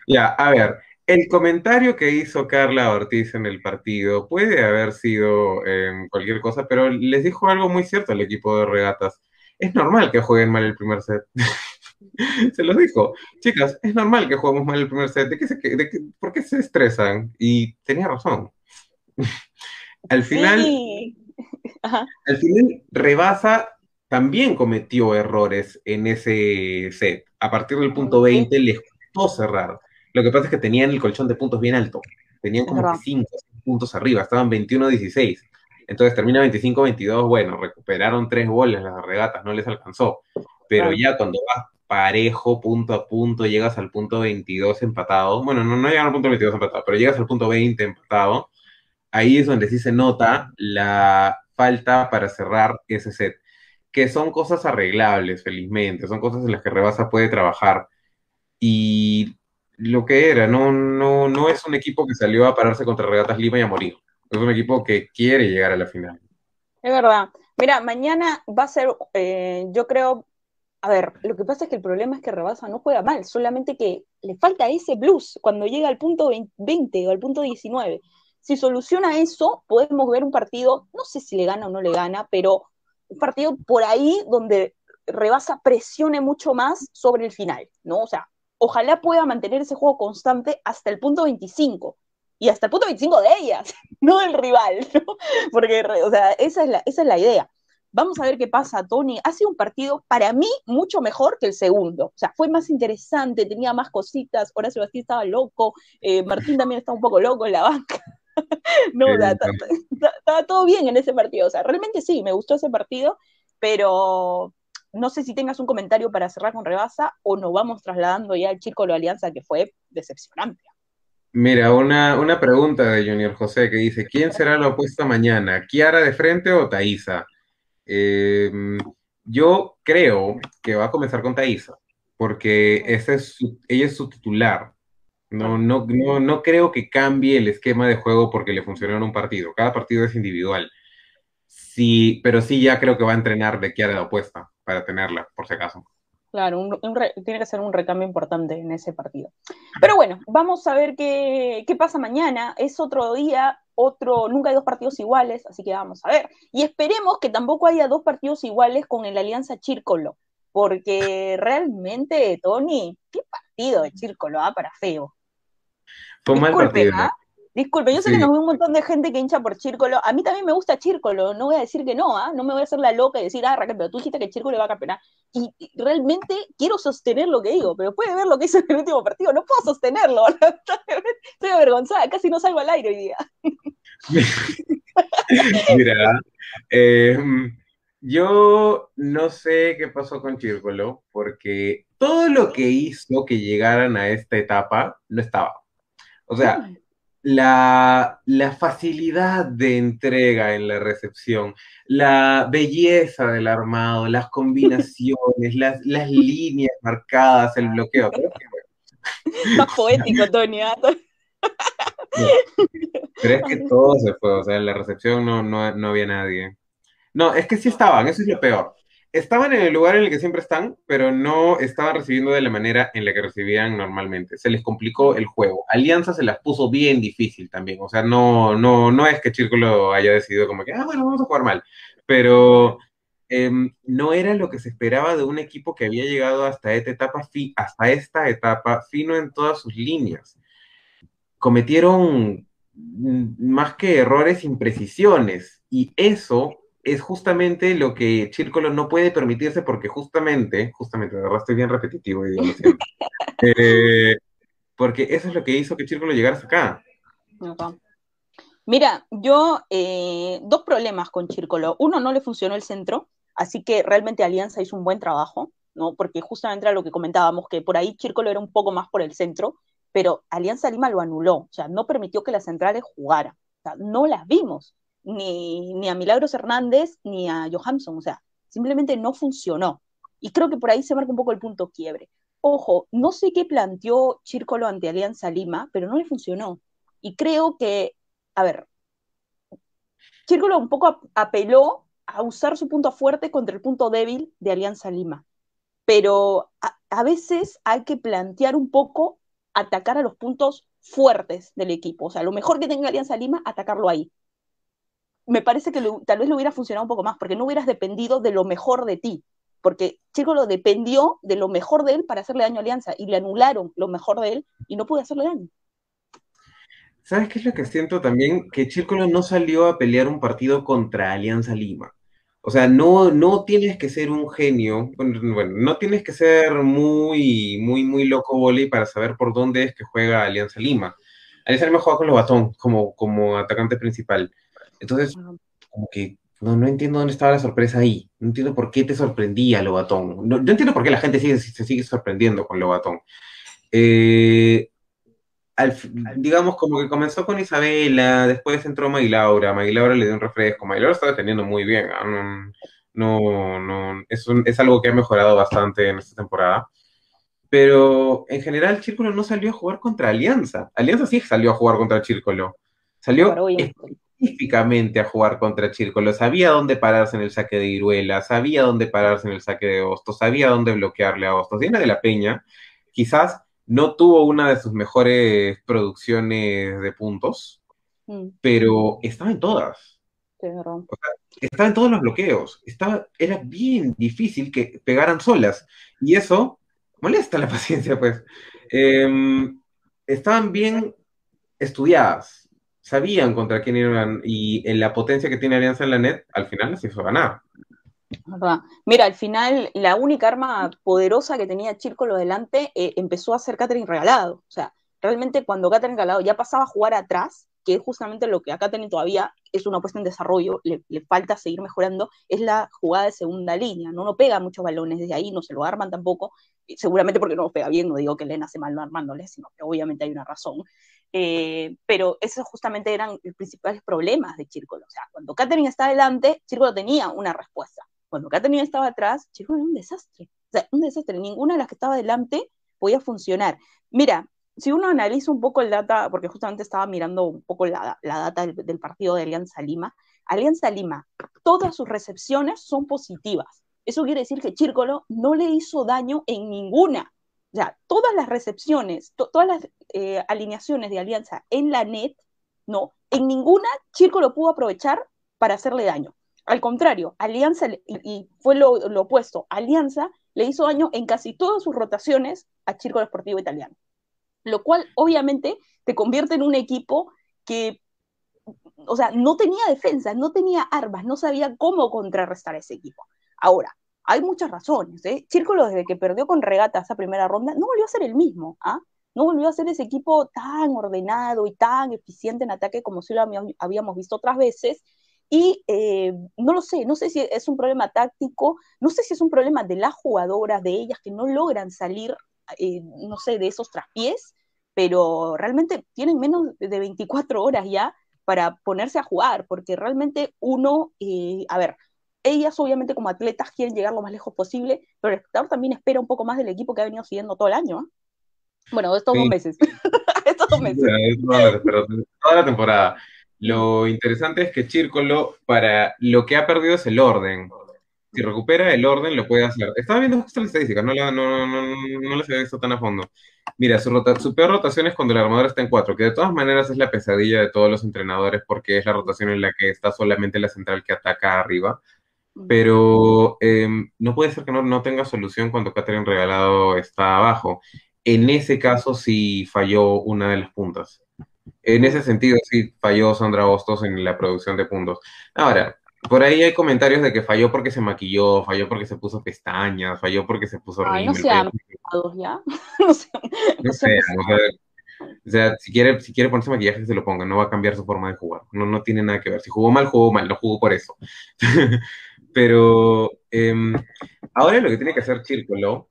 Ya, a ver. El comentario que hizo Carla Ortiz en el partido puede haber sido em, cualquier cosa, pero les dijo algo muy cierto al equipo de regatas. Es normal que jueguen mal el primer set. se los dijo. Chicas, es normal que juguemos mal el primer set. ¿De qué se, ¿Por qué se estresan? Y tenía razón. al final, al final rebasa también cometió errores en ese set. A partir del punto 20 les costó cerrar. Lo que pasa es que tenían el colchón de puntos bien alto. Tenían como 5 puntos arriba, estaban 21-16. Entonces termina 25-22, bueno, recuperaron tres goles las regatas, no les alcanzó. Pero ya cuando vas parejo, punto a punto, llegas al punto 22 empatado, bueno, no, no llegan al punto 22 empatado, pero llegas al punto 20 empatado, ahí es donde sí se nota la falta para cerrar ese set que son cosas arreglables, felizmente, son cosas en las que Rebasa puede trabajar. Y lo que era, no, no, no es un equipo que salió a pararse contra Regatas Lima y a morir. Es un equipo que quiere llegar a la final. Es verdad. Mira, mañana va a ser, eh, yo creo, a ver, lo que pasa es que el problema es que Rebasa no juega mal, solamente que le falta ese blues cuando llega al punto 20 o al punto 19. Si soluciona eso, podemos ver un partido, no sé si le gana o no le gana, pero un partido por ahí donde Rebasa presione mucho más sobre el final, ¿no? O sea, ojalá pueda mantener ese juego constante hasta el punto 25 y hasta el punto 25 de ellas, no del rival, ¿no? Porque, o sea, esa es la, esa es la idea. Vamos a ver qué pasa, Tony. Ha sido un partido para mí mucho mejor que el segundo. O sea, fue más interesante, tenía más cositas. Horacio Sebastián estaba loco, eh, Martín también estaba un poco loco en la banca. no, estaba todo bien en ese partido. O sea, realmente sí, me gustó ese partido, pero no sé si tengas un comentario para cerrar con Rebasa o nos vamos trasladando ya al Círculo Alianza que fue decepcionante. Mira, una, una pregunta de Junior José que dice, ¿quién será la opuesta mañana? ¿Kiara de frente o Thaisa? Em, yo creo que va a comenzar con Thaisa, porque ese es ella es su titular. No, no, no, no creo que cambie el esquema de juego porque le funcionó en un partido. Cada partido es individual. Sí, pero sí ya creo que va a entrenar de Kiara la opuesta para tenerla, por si acaso. Claro, tiene que ser un recambio importante en ese partido. Pero bueno, vamos a ver qué, qué, pasa mañana. Es otro día, otro, nunca hay dos partidos iguales, así que vamos a ver. Y esperemos que tampoco haya dos partidos iguales con el Alianza Chírcolo, porque realmente, Tony, qué partido de Chírcolo, ¿ah? Para feo. Disculpe, ¿ah? Disculpe, yo sé que nos ve un montón de gente que hincha por Chírcolo. A mí también me gusta Chírcolo, no voy a decir que no, ¿ah? no me voy a hacer la loca y decir, ah, Raquel, pero tú dijiste que Chírcolo va a campeonar. Y, realmente quiero sostener lo que digo, pero puede ver lo que hizo en el último partido, no puedo sostenerlo. Estoy avergonzada, casi no salgo al aire hoy día. Mira, em, yo no sé qué pasó con Chírcolo, porque todo lo que hizo que llegaran a esta etapa no estaba. O sea, la, facilidad de entrega en la recepción, la belleza del armado, las combinaciones, las, líneas marcadas, el bloqueo. Más poético, Tony. ¿ah? Pero es que todo se fue, o sea, en la recepción no, no, no había nadie. No, es que sí estaban, eso es lo peor estaban en el lugar en el que siempre están, pero no estaban recibiendo de la manera en la que recibían normalmente. Se les complicó el juego. Alianza se las puso bien difícil también. O sea, no, no, no es que Círculo haya decidido como que, ah, bueno, vamos a jugar mal. Pero em, no era lo que se esperaba de un equipo que había llegado hasta esta etapa, hasta esta etapa fino en todas sus líneas. Cometieron más que errores, imprecisiones, y eso es justamente lo que Círculo no puede permitirse porque justamente, justamente, de verdad estoy bien repetitivo eh, porque eso es lo que hizo que Círculo llegara hasta acá. Mira, yo, eh, dos problemas con Círculo. Uno, no le funcionó el centro, así que realmente Alianza hizo un buen trabajo, ¿no? Porque justamente era lo que comentábamos, que por ahí Círculo era un poco más por el centro, pero Alianza Lima lo anuló, o sea, no permitió que las centrales jugaran, o sea, no las vimos, ni, ni a Milagros Hernández ni a Johansson, o sea, simplemente no funcionó. Y creo que por ahí se marca un poco el punto quiebre. Ojo, no sé qué planteó Círculo ante Alianza Lima, pero no le funcionó. Y creo que, a ver, Círculo un poco apeló a usar su punto fuerte contra el punto débil de Alianza Lima. Pero a, a veces hay que plantear un poco atacar a los puntos fuertes del equipo. O sea, lo mejor que tenga Alianza Lima, atacarlo ahí. Me parece que tal vez le hubiera funcionado un poco más, porque no hubieras dependido de lo mejor de ti. Porque lo dependió de lo mejor de él para hacerle daño a Alianza y le anularon lo mejor de él y no pudo hacerle daño. ¿Sabes qué es lo que siento también? Que Chírcolo no salió a pelear un partido contra Alianza Lima. O sea, no, no tienes que ser un genio, bueno, no tienes que ser muy, muy, muy loco volei para saber por dónde es que juega Alianza Lima. Alianza Lima juega con los batón como, como atacante principal. Entonces, como que no, no entiendo dónde estaba la sorpresa ahí. No entiendo por qué te sorprendía Lobatón. No, no entiendo por qué la gente sigue, se sigue sorprendiendo con Lobatón. Eh, digamos, como que comenzó con Isabela, después entró Maylaura, Maylaura le dio un refresco, Maylaura está defendiendo muy bien, ¿ah? no, no, es, es, algo que ha mejorado bastante en esta temporada, pero en general Círculo no salió a jugar contra Alianza, Alianza sí salió a jugar contra Círculo, salió específicamente a jugar contra Círculo, sabía dónde pararse en el saque de Iruela, sabía dónde pararse en el saque de Hostos, sabía dónde bloquearle a Hostos, Diana de la Peña, quizás no tuvo una de sus mejores producciones de puntos, mm. pero estaba en todas. estaba en todos los bloqueos. Estaba, era bien difícil que pegaran solas. Y eso molesta la paciencia, pues. Em, estaban bien estudiadas. Sabían contra quién iban y en la potencia que tiene Alianza en la net, al final les hizo ganar. Mira, al final la única arma poderosa que tenía Chírcolo delante eh, empezó a ser Catherine Regalado. O sea, realmente cuando Catherine Regalado ya pasaba a jugar atrás, que es justamente lo que a Catherine todavía es una puesta en desarrollo, le, falta seguir mejorando, es la jugada de segunda línea. No, no pega muchos balones desde ahí, no se lo arman tampoco, seguramente porque no lo pega bien, no digo que Elena hace mal no armándole, sino que obviamente hay una razón. Eh, pero esos justamente eran los principales problemas de Círculo. O sea, cuando Catherine está adelante, Círculo tenía una respuesta cuando Katherine estaba atrás, chico, era un desastre. O sea, un desastre. Ninguna de las que estaba delante podía funcionar. Mira, si uno analiza un poco el data, porque justamente estaba mirando un poco la, data del, partido de Alianza Lima, Alianza Lima, todas sus recepciones son positivas. Eso quiere decir que Chírcolo no le hizo daño en ninguna. O sea, todas las recepciones, todas las eh, alineaciones de Alianza en la net, no, en ninguna Chírcolo pudo aprovechar para hacerle daño. Al contrario, Alianza, y, fue lo, opuesto, Alianza le hizo daño en casi todas sus rotaciones a Círculo Esportivo Italiano. Lo cual, obviamente, te convierte en un equipo que, o sea, no tenía defensa, no tenía armas, no sabía cómo contrarrestar ese equipo. Ahora, hay muchas razones. ¿eh? Círculo, desde que perdió con Regata esa primera ronda, no volvió a ser el mismo. ¿ah? No volvió a ser ese equipo tan ordenado y tan eficiente en ataque como si lo habíamos visto otras veces. Y eh, no lo sé, no sé si es un problema táctico, no sé si es un problema de las jugadoras, de ellas que no logran salir, eh, no sé, de esos traspiés, pero realmente tienen menos de 24 horas ya para ponerse a jugar, porque realmente uno, eh, a ver, ellas obviamente como atletas quieren llegar lo más lejos posible, pero el espectador también espera un poco más del equipo que ha venido siguiendo todo el año. Bueno, estos dos meses. estos dos meses. toda la temporada. Lo interesante es que Círculo, para lo que ha perdido es el orden. Si recupera el orden, lo puede hacer. Estaba viendo justo la estadística, no, la, no, no, no las había visto tan a fondo. Mira, su, su peor rotación es cuando el armador está en cuatro, que de todas maneras es la pesadilla de todos los entrenadores porque es la rotación en la que está solamente la central que ataca arriba. Pero em, no puede ser que no, no tenga solución cuando Catherine Regalado está abajo. En ese caso sí falló una de las puntas. En ese sentido sí falló Sandra Hostos en la producción de puntos. Ahora, por ahí hay comentarios de que falló porque se maquilló, falló porque se puso pestañas, falló porque se puso Ay, rímel. no sean ¿ya? no sé, o sea, o sea, si quiere, si quiere ponerse maquillaje, que se lo ponga, no va a cambiar su forma de jugar, no, no tiene nada que ver. Si jugó mal, jugó mal, no jugó por eso. Pero em, ahora lo que tiene que hacer Círculo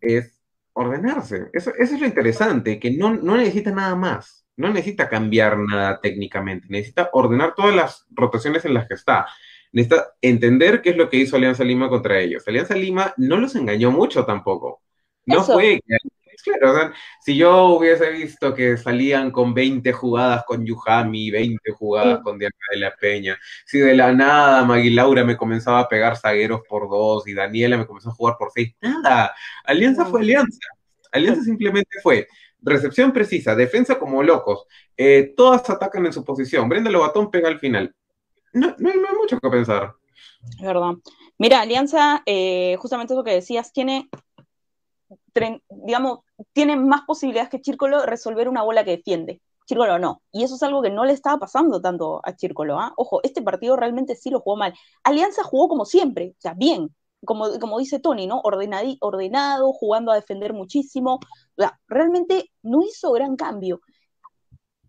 es ordenarse. Eso, eso es lo interesante, que no, no necesita nada más, no necesita cambiar nada técnicamente, necesita ordenar todas las rotaciones en las que está. Necesita entender qué es lo que hizo Alianza Lima contra ellos. Alianza Lima no los engañó mucho tampoco. No Eso. fue que Claro, o sea, si yo hubiese visto que salían con 20 jugadas con Yuhami, 20 jugadas Sí. con Diana de la Peña, si de la nada Magui Laura me comenzaba a pegar zagueros por dos y Daniela me comenzó a jugar por seis, nada, Alianza fue Alianza. Alianza simplemente fue recepción precisa, defensa como locos, eh, todas atacan en su posición, Brenda Lobatón pega al final. No, no, hay- no hay mucho que pensar. Es verdad. Mira, Alianza, eh, justamente eso que decías, tiene, digamos, tiene más posibilidades que Chírcolo resolver una bola que defiende. Chírcolo no. Y eso es algo que no le estaba pasando tanto a Chírcolo. ¿ah? Ojo, este partido realmente sí lo jugó mal. Alianza jugó como siempre, o sea, bien. Como, como dice Tony, ¿no? Ordenadi- ordenado, jugando a defender muchísimo. O realmente no hizo gran cambio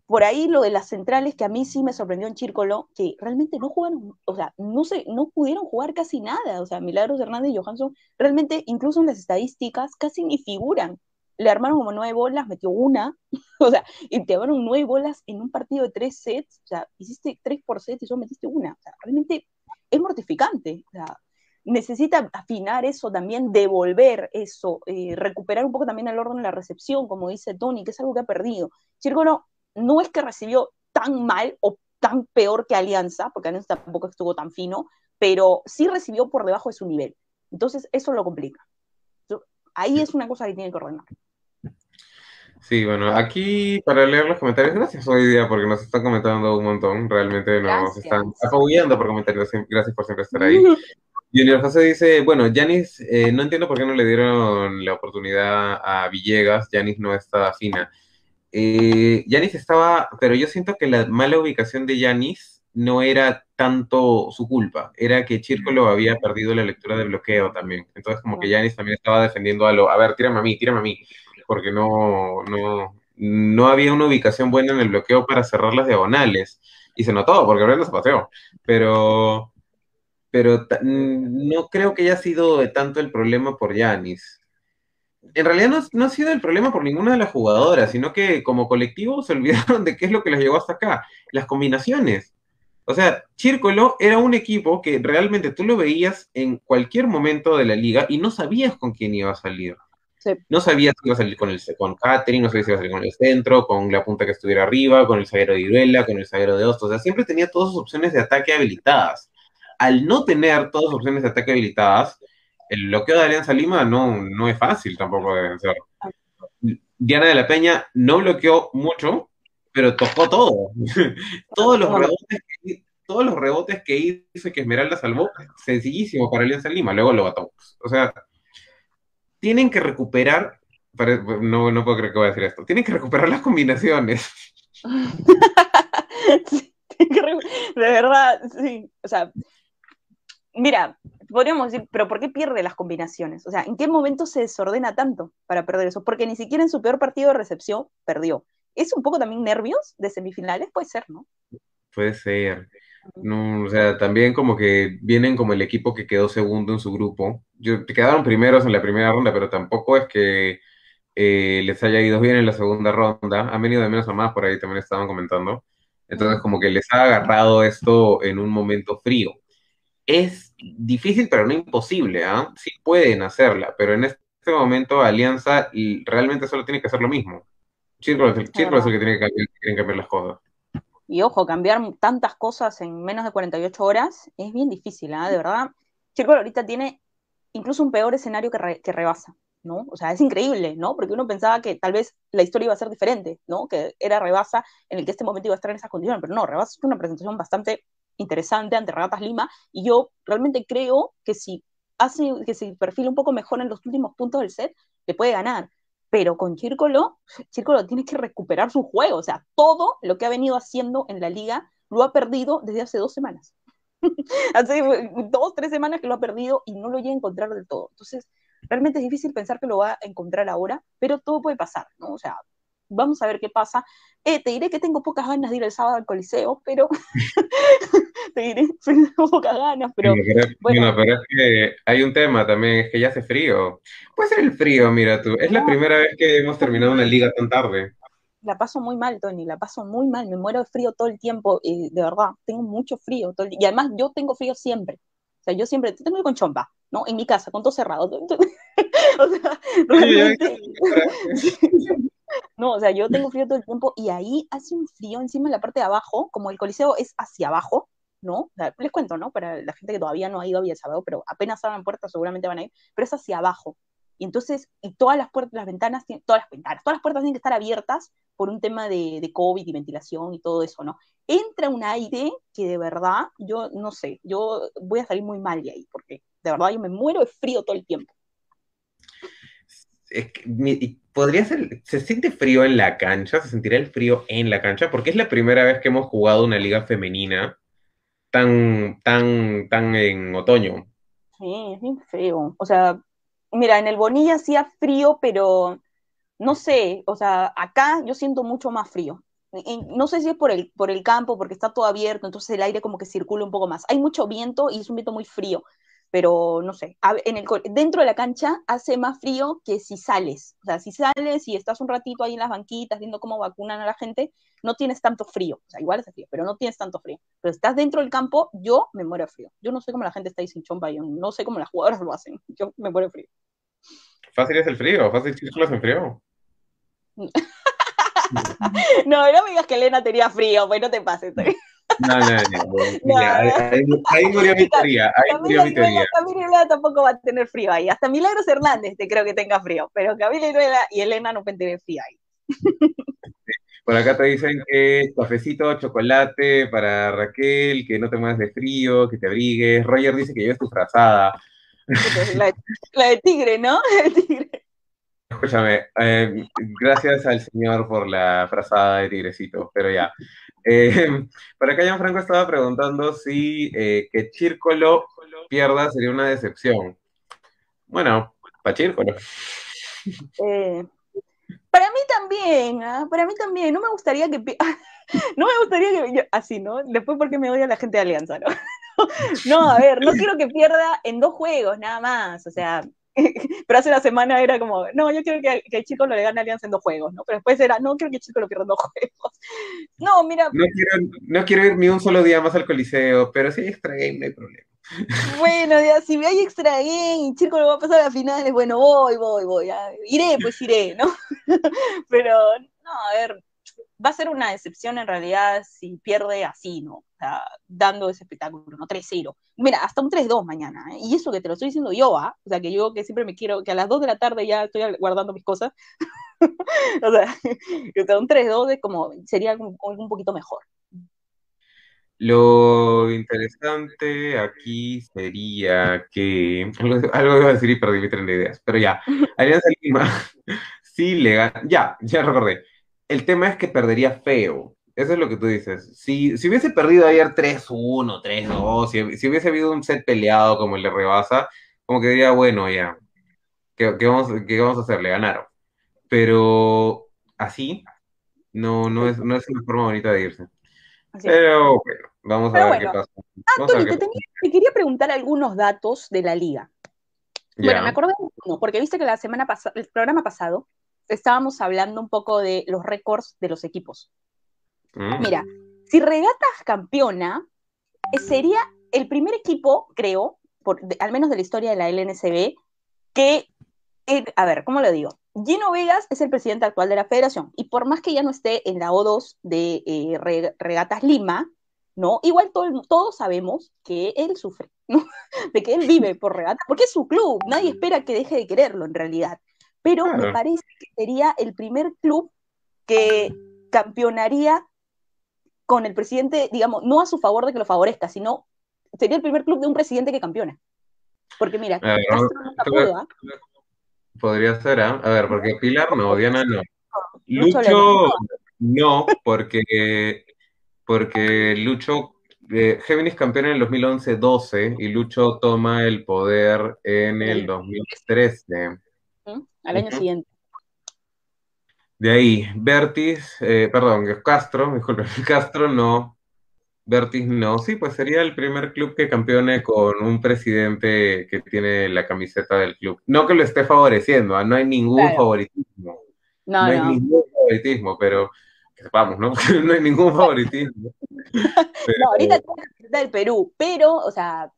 por ahí lo de las centrales que a mí sí me sorprendió en Chírcolo, que realmente no jugaron, o sea, no se, no pudieron jugar casi nada. O sea, Milagros Hernández y Johansson, realmente, incluso en las estadísticas, casi ni figuran. Le armaron como nueve bolas, metió una, o sea, y te armaron nueve bolas en un partido de tres sets, o sea, hiciste tres por set y solo metiste una. O sea, realmente es mortificante. O sea, necesita afinar eso también, devolver eso, eh, recuperar un poco también el orden de la recepción, como dice Tony, que es algo que ha perdido. Chírcolo no es que recibió tan mal o tan peor que Alianza, porque Alianza tampoco estuvo tan fino, pero sí recibió por debajo de su nivel. Entonces, eso lo complica. Ahí es una cosa que tiene que ordenar. Sí, bueno, aquí para leer los comentarios, gracias hoy día porque nos están comentando un montón, realmente nos Gracias. están apabullando por comentarios, gracias por siempre estar ahí. Junior José dice, bueno, Yanis, eh, no entiendo por qué no le dieron la oportunidad a Villegas, Yanis no estaba fina. Eh, Yanis estaba, pero yo siento que la mala ubicación de Yanis no era tanto su culpa, era que Chírcolo había perdido la lectura de bloqueo también. Entonces como que Yanis también estaba defendiendo a lo, a ver, tírame a mí, tírame a mí, porque no, no, no había una ubicación buena en el bloqueo para cerrar las diagonales. Y se notó, porque Brenda se paseó. Pero pero no creo que haya sido tanto el problema por Yanis. En realidad no, no ha sido el problema por ninguna de las jugadoras, sino que como colectivo se olvidaron de qué es lo que les llegó hasta acá, las combinaciones. O sea, Círculo era un equipo que realmente tú lo veías en cualquier momento de la liga y no sabías con quién iba a salir. Sí. No sabías si iba a salir con, el, con Catherine, no sabías si iba a salir con el centro, con la punta que estuviera arriba, con el zaguero de Iruela, con el zaguero de Hostos. O sea, siempre tenía todas sus opciones de ataque habilitadas al no tener todas las opciones de ataque habilitadas, el bloqueo de Alianza Lima no, no es fácil tampoco de vencer. Diana de la Peña no bloqueó mucho, pero tocó todo. todos, los rebotes que, todos los rebotes que hizo que Esmeralda salvó, sencillísimo para Alianza Lima, luego lo bató. O sea, tienen que recuperar, no, no puedo creer que voy a decir esto, tienen que recuperar las combinaciones. sí, de verdad, sí. O sea, mira, podríamos decir, pero ¿por qué pierde las combinaciones? O sea, ¿en qué momento se desordena tanto para perder eso? Porque ni siquiera en su peor partido de recepción perdió. ¿Es un poco también nervios de semifinales? Puede ser, ¿no? Puede ser. No, o sea, también como que vienen como el equipo que quedó segundo en su grupo. Yo, quedaron primeros en la primera ronda, pero tampoco es que eh, les haya ido bien en la segunda ronda. Han venido de menos a más, por ahí también estaban comentando. Entonces, como que les ha agarrado esto en un momento frío. Es difícil, pero no imposible, ¿ah? Sí pueden hacerla, pero en este momento Alianza realmente solo tiene que hacer lo mismo. Círculo, es el, Círculo es el que tiene que cambiar, tiene que cambiar las cosas. Y ojo, cambiar tantas cosas en menos de 48 horas es bien difícil, ¿eh? De verdad. Círculo ahorita tiene incluso un peor escenario que, re, que rebasa, ¿no? O sea, es increíble, ¿no? Porque uno pensaba que tal vez la historia iba a ser diferente, ¿no? Que era rebasa en el que este momento iba a estar en esas condiciones, pero no, rebasa es una presentación bastante interesante ante Regatas Lima, y yo realmente creo que si hace que se perfila un poco mejor en los últimos puntos del set, le puede ganar. Pero con Círculo, Círculo tiene que recuperar su juego, o sea, todo lo que ha venido haciendo en la liga lo ha perdido desde hace dos semanas. hace dos, tres semanas que lo ha perdido y no lo llega a encontrar del todo. Entonces, realmente es difícil pensar que lo va a encontrar ahora, pero todo puede pasar, ¿no? O sea, vamos a ver qué pasa. Eh, te diré que tengo pocas ganas de ir el sábado al Coliseo, pero te diré, tengo pocas ganas, pero... bueno, pero es que hay un tema también, es que ya hace frío. Puede ser el frío, mira tú, es la primera vez que hemos terminado una liga tan tarde. La paso muy mal, Tony, la paso muy mal, me muero de frío todo el tiempo, y de verdad, tengo mucho frío, todo y además yo tengo frío siempre, o sea, yo siempre tengo con chompa, ¿no? En mi casa, con todo cerrado. o sea, realmente... No, o sea, yo tengo frío todo el tiempo y ahí hace un frío encima en la parte de abajo, como el coliseo es hacia abajo, ¿no? Les cuento, ¿no? Para la gente que todavía no ha ido, había sábado, pero apenas abran puertas seguramente van a ir, pero es hacia abajo. Y entonces, y todas las puertas, las ventanas, todas las ventanas, todas las puertas tienen que estar abiertas por un tema de COVID y ventilación y todo eso, ¿no? Entra un aire que de verdad, yo no sé, yo voy a salir muy mal de ahí, porque de verdad yo me muero de frío todo el tiempo podría ser, se siente frío en la cancha, se sentirá el frío en la cancha, porque es la primera vez que hemos jugado una liga femenina tan, tan, tan en otoño. Sí, es bien feo. O sea, mira, en el Bonilla hacía frío, pero no sé, o sea, acá yo siento mucho más frío. no sé si es por el, por el campo, porque está todo abierto, entonces el aire como que circula un poco más. Hay mucho viento y es un viento muy frío pero no sé, en el, dentro de la cancha hace más frío que si sales. O sea, si sales y estás un ratito ahí en las banquitas viendo cómo vacunan a la gente, no tienes tanto frío. O sea, igual es frío, pero no tienes tanto frío. Pero estás dentro del campo, yo me muero de frío. Yo no sé cómo la gente está ahí sin chompa, yo no sé cómo las jugadoras lo hacen. Yo me muero de frío. Fácil es el frío, fácil es en frío. no, no me digas que Elena tenía frío, pues no te pases. No, no, no. ahí, murió mi teoría. Ahí murió mi teoría. Camila tampoco va a tener frío ahí. Hasta Milagros Hernández te creo que tenga frío, pero Camila y Elena no pueden tener frío ahí. Por acá te dicen que cafecito, chocolate para Raquel, que no te muevas de frío, que te abrigues. Roger dice que lleves tu frazada. La, la de tigre, ¿no? La de tigre. Escúchame, eh, gracias al señor por la frazada de tigrecito, pero ya. Eh, por acá Franco estaba preguntando si eh, que Chírcolo pierda sería una decepción. Bueno, para Chírcolo. Eh, para mí también, ¿ah? para mí también. No me gustaría que no me gustaría que así, ¿no? Después porque me odia la gente de Alianza, ¿no? no, a ver, no quiero que pierda en dos juegos, nada más. O sea, pero hace una semana era como, no, yo quiero que, que el chico lo le gane a Alianza en dos juegos, ¿no? Pero después era, no, quiero que el chico lo pierda en dos juegos. No, mira. No quiero, no quiero ir ni un solo día más al Coliseo, pero si hay extra game, no hay problema. Bueno, ya, si hay extra game y chico lo va a pasar a finales, bueno, voy, voy, voy, iré, pues iré, ¿no? pero, no, a ver, va a ser una decepción en realidad si pierde así, ¿no? O sea, dando ese espectáculo, ¿no? 3-0. Mira, hasta un 3-2 mañana, ¿eh? Y eso que te lo estoy diciendo yo, ¿ah? O sea, que yo que siempre me quiero, que a las 2 de la tarde ya estoy guardando mis cosas. o sea, un 3-2 es como, sería un, un poquito mejor. Lo interesante aquí sería que. Algo, algo iba a decir y perdí mi tren de ideas, pero ya. Alianza Lima sí le gana. Ya, ya recordé el tema es que perdería feo. Eso es lo que tú dices. Si, si hubiese perdido ayer 3-1, 3-2, si, si, hubiese habido un set peleado como el de Rebasa, como que diría, bueno, ya, ¿qué, vamos, qué vamos a hacer? Le ganaron. Pero así no, no, es, no es una forma bonita de irse. Pero bueno, vamos a ver qué pasa. Anthony, te, te, quería preguntar algunos datos de la liga. Bueno, me acordé de uno, porque viste que la semana pasada, el programa pasado, estábamos hablando un poco de los récords de los equipos. Mm. Mira, si Regatas campeona, sería el primer equipo, creo, por, al menos de la historia de la LNCB, que, eh, a ver, ¿cómo lo digo? Gino Vegas es el presidente actual de la federación y por más que ya no esté en la O2 de eh, Regatas Lima, ¿no? Igual todos sabemos que él sufre, ¿no? De que él vive por Regatas, porque es su club, nadie espera que deje de quererlo en realidad pero me parece que sería el primer club que campeonaría con el presidente, digamos, no a su favor de que lo favorezca, sino sería el primer club de un presidente que campeona. Porque mira, Castro no ¿ah? Podría ser, ¿ah? A ver, porque Pilar no, Diana no. Lucho no, porque, porque Lucho, eh, Géminis campeón en el 2011-12 y Lucho toma el poder en el 2013. Al año siguiente. De ahí, Vertis, eh, perdón, Castro, disculpe, Castro no, Vertis no, sí, pues sería el primer club que campeone con un presidente que tiene la camiseta del club. No que lo esté favoreciendo, ¿ah? no hay ningún favoritismo. No, hay ningún favoritismo, pero que sepamos, ¿no? no hay ningún favoritismo. No, ahorita está el Perú, pero, o sea,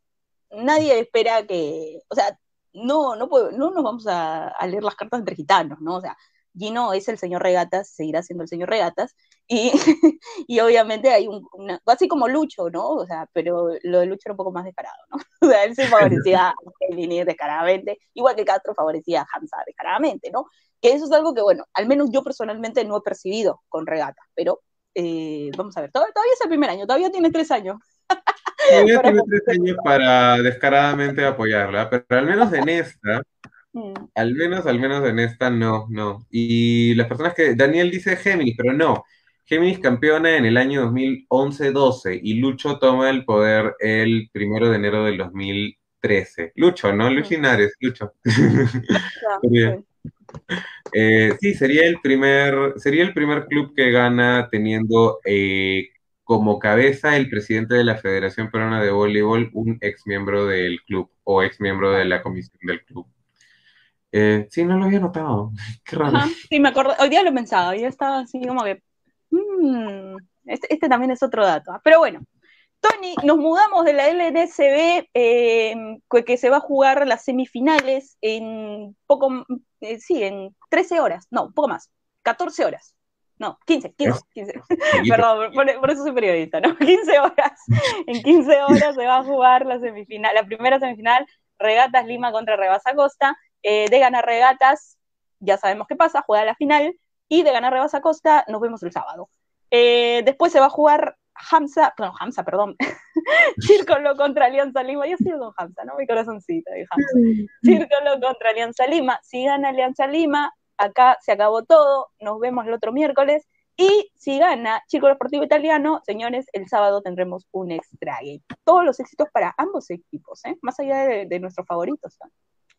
nadie espera que, o sea, no, no, no nos vamos a, a leer las cartas entre gitanos, ¿no? O sea, Gino es el señor Regatas, seguirá siendo el señor Regatas, y, y obviamente hay un, una, así como Lucho, ¿no? O sea, pero lo de Lucho era un poco más descarado, ¿no? O sea, él sí favorecía a Linier descaradamente, igual que Castro favorecía a Hamza descaradamente, ¿no? Que eso es algo que, bueno, al menos yo personalmente no he percibido con Regatas, pero eh, vamos a ver, todavía, todavía es el primer año, todavía tiene tres años. Todavía tiene tres años para descaradamente apoyarla, pero al menos en esta, Mm. Al menos, al menos en esta no, no. Y las personas que, Daniel dice Géminis, pero no. Géminis campeona en el año 2011-12 y Lucho toma el poder el primero de enero del 2013. Lucho, ¿no? Lucho Inares, Lucho. Eh, sí, sería el primer, sería el primer club que gana teniendo eh, como cabeza el presidente de la Federación Peruana de Voleibol, un ex miembro del club o ex miembro de la comisión del club. Eh, sí, no lo había notado. Qué raro. sí, me acuerdo. Hoy día lo he pensado. Hoy estaba así como que. Mm, este, este, también es otro dato. ¿ah? Pero bueno, Tony, nos mudamos de la LNSB, eh, que se va a jugar las semifinales en poco. Eh, sí, en 13 horas. No, un poco más. 14 horas. No, 15, 15, 15. Perdón, por, eso soy periodista, ¿no? 15 horas. En 15 horas se va a jugar la semifinal, la primera semifinal, Regatas Lima contra Rebasa Costa. Eh, de ganar regatas, ya sabemos qué pasa, juega la final, y de ganar Rebasa Costa nos vemos el sábado. Eh, después se va a jugar Hamza, no, Hamza, perdón, Círculo contra Alianza Lima, yo sigo con Hamza, ¿no? Mi corazoncito de Hamza. Círculo contra Alianza Lima, si gana Alianza Lima, acá se acabó todo, nos vemos el otro miércoles, y si gana Círculo Deportivo Italiano, señores, el sábado tendremos un extra game. Todos los éxitos para ambos equipos, ¿eh? más allá de, nuestros favoritos.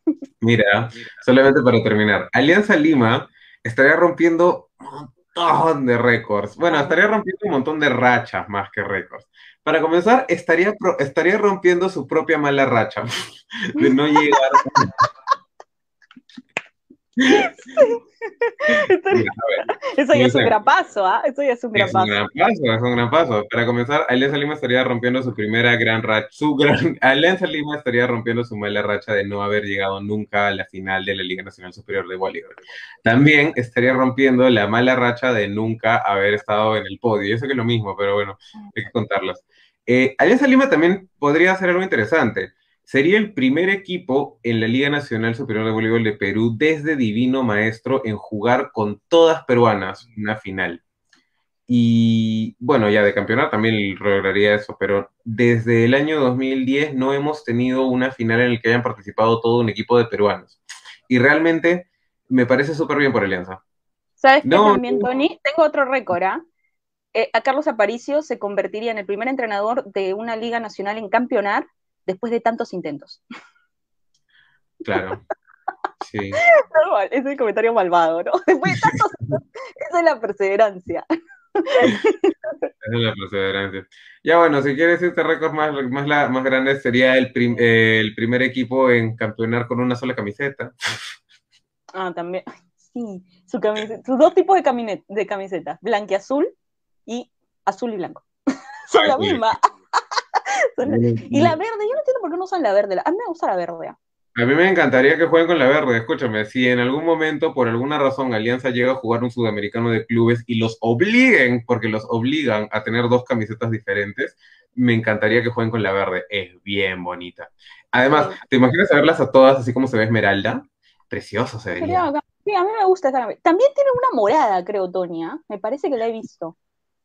Mira, solamente para terminar, Alianza Lima estaría rompiendo un montón de récords. Bueno, estaría rompiendo un montón de rachas más que récords. Para comenzar, estaría, estaría rompiendo su propia mala racha de no llegar. Eso ya es un gran paso, ¿ah? Eso ya es un gran paso. Es un gran paso, es un gran paso. Para comenzar, Alianza Lima estaría rompiendo su primera gran racha, su gran, Alianza Lima estaría rompiendo su mala racha de no haber llegado nunca a la final de la Liga Nacional Superior de Bolívar. También estaría rompiendo la mala racha de nunca haber estado en el podio. Yo sé que es lo mismo, pero bueno, hay que contarlas. Eh, Alianza Lima también podría hacer algo interesante Sería el primer equipo en la Liga Nacional Superior de Voleibol de Perú desde Divino Maestro en jugar con todas peruanas una final. Y bueno, ya de campeonato también lograría eso, pero desde el año 2010 no hemos tenido una final en la que hayan participado todo un equipo de peruanos. Y realmente me parece súper bien por Alianza. ¿Sabes qué también, Tony? Tengo otro récord, ¿ah? eh, a Carlos Aparicio se convertiría en el primer entrenador de una liga nacional en campeonar después de tantos intentos. Claro. Sí. es el comentario malvado, ¿no? Después de tantos esa es la perseverancia. Esa es la perseverancia. Ya bueno, si quieres este récord más, más, más grande sería el, el primer equipo en campeonar con una sola camiseta. Ah, también. Sí, su camiseta, sus dos tipos de, de camisetas, blanqueazul y azul y blanco. Son la misma. y la verde, yo no entiendo por qué no usan la verde. A mí me gusta la verde. A mí me encantaría que jueguen con la verde. Escúchame, si en algún momento, por alguna razón, Alianza llega a jugar un sudamericano de clubes y los obliguen, porque los obligan a tener dos camisetas diferentes, me encantaría que jueguen con la verde. Es bien bonita. Además, ¿te imaginas verlas a todas así como se ve Esmeralda? Precioso se vería. Sí, a mí me gusta esa También tiene una morada, creo, Tonia. Me parece que la he visto.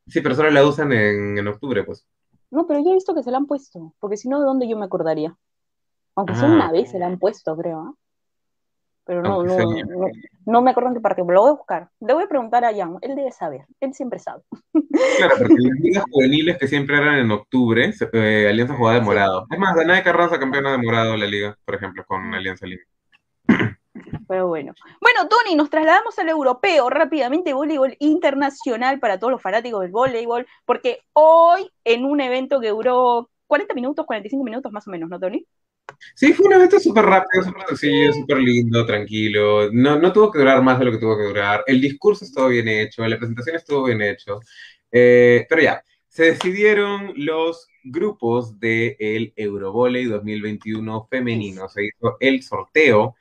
Sí, pero solo la usan en, en octubre, pues. No, pero yo he visto que se la han puesto, porque si no, ¿de dónde yo me acordaría? Aunque sea Ah, una vez se la han puesto, creo, ¿ah? Pero no, no, sea- no, no me acuerdo en qué partido, pero lo voy a buscar. Le voy a preguntar a Jan, él debe saber, él siempre sabe. Claro, porque las ligas juveniles que siempre eran en octubre, eh, Alianza jugaba de morado. Es más, Danae Carranza campeona de morado la liga, por ejemplo, con Alianza Lima. Pero bueno. Bueno, Tony, nos trasladamos al europeo rápidamente, voleibol internacional para todos los fanáticos del voleibol, porque hoy en un evento que duró 40 minutos, 45 minutos más o menos, ¿no, Tony? Sí, fue un evento súper rápido, súper sencillo, súper lindo, tranquilo. No, no tuvo que durar más de lo que tuvo que durar. El discurso estuvo bien hecho, la presentación estuvo bien hecho. Eh, pero ya, se decidieron los grupos del Eurovolley 2021 femenino. Se hizo el sorteo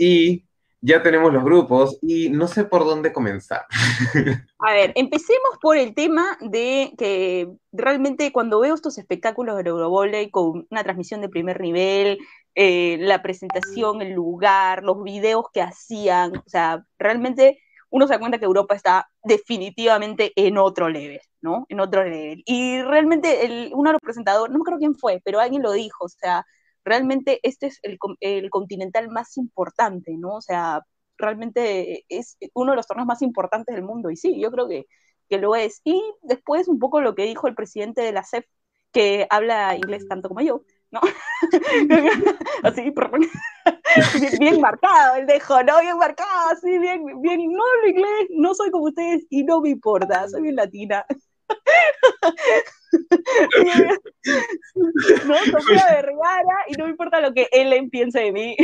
y ya tenemos los grupos y no sé por dónde comenzar. A ver, empecemos por el tema de que realmente cuando veo estos espectáculos del Eurovolley con una transmisión de primer nivel, eh, la presentación, el lugar, los videos que hacían, o sea, realmente uno se da cuenta que Europa está definitivamente en otro level, ¿no? En otro level. Y realmente uno de los presentadores, no me acuerdo quién fue, pero alguien lo dijo, o sea, realmente este es el, el continental más importante, ¿no? O sea, realmente es uno de los torneos más importantes del mundo. Y sí, yo creo que, que lo es. Y después un poco lo que dijo el presidente de la CEF, que habla inglés tanto como yo, ¿no? así, bien, marcado, él dejó, ¿no? Bien marcado, así, bien, bien, no hablo inglés, no soy como ustedes y no me importa, soy bien latina. no, Sofía Vergara y no me importa lo que Ellen piense de mí.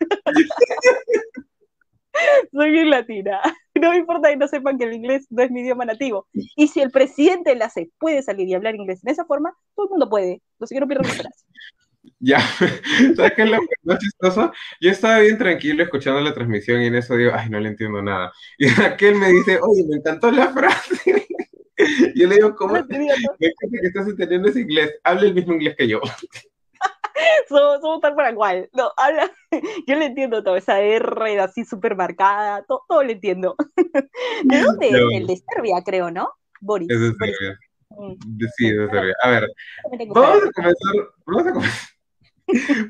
soy bien latina. No me importa que no sepan que el inglés no es mi idioma nativo. Y si el presidente de la CEP puede salir y hablar inglés de esa forma, todo el mundo puede. Lo que no pierdan esperanza. Ya, ¿sabes qué es lo más chistoso? Yo estaba bien tranquilo escuchando la transmisión y en eso digo, ay, no le entiendo nada. Y aquel me dice, oye, me encantó la frase. Yo le digo, ¿cómo? Me encanta que estás entendiendo ese inglés. Habla el mismo inglés que yo. somos, somos tal para cual. No, habla, yo le entiendo todo, esa R así súper marcada, todo, todo le entiendo. ¿De dónde no. es? El de Serbia, creo, ¿no? Boris. Es de Serbia. Boris. Sí, es de Serbia. A ver, vamos a comenzar. Vamos a comenzar.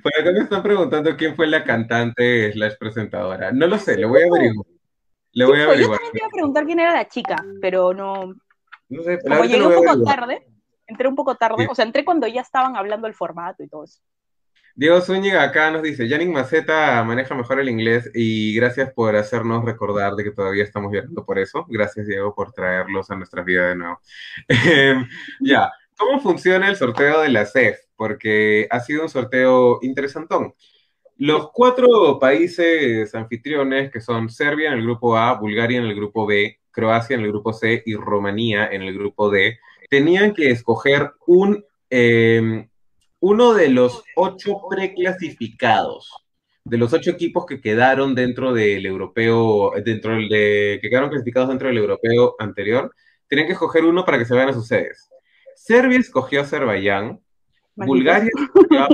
Por acá me están preguntando quién fue la cantante slash presentadora. No lo sé, lo voy a averiguar. Le voy a averiguar. Yo también te iba a preguntar quién era la chica, pero no. No sé, Como llegué un poco tarde, entré un poco tarde, sí. o sea, entré cuando ya estaban hablando el formato y todo eso. Diego Zúñiga acá nos dice, Yannick Maceta maneja mejor el inglés y gracias por hacernos recordar de que todavía estamos llorando por eso. Gracias, Diego, por traerlos a nuestras vidas de nuevo. ya, ¿cómo funciona el sorteo de la CEF? Porque ha sido un sorteo interesantón. Los cuatro países anfitriones, que son Serbia en el grupo A, Bulgaria en el grupo B, Croacia en el grupo C y Rumanía en el grupo D, tenían que escoger un... Eh, uno de los ocho preclasificados, de los ocho equipos que quedaron dentro del europeo, dentro del de, que quedaron clasificados dentro del europeo anterior, tenían que escoger uno para que se vayan a sus sedes. Serbia escogió a Azerbaiyán, Bulgaria escogió a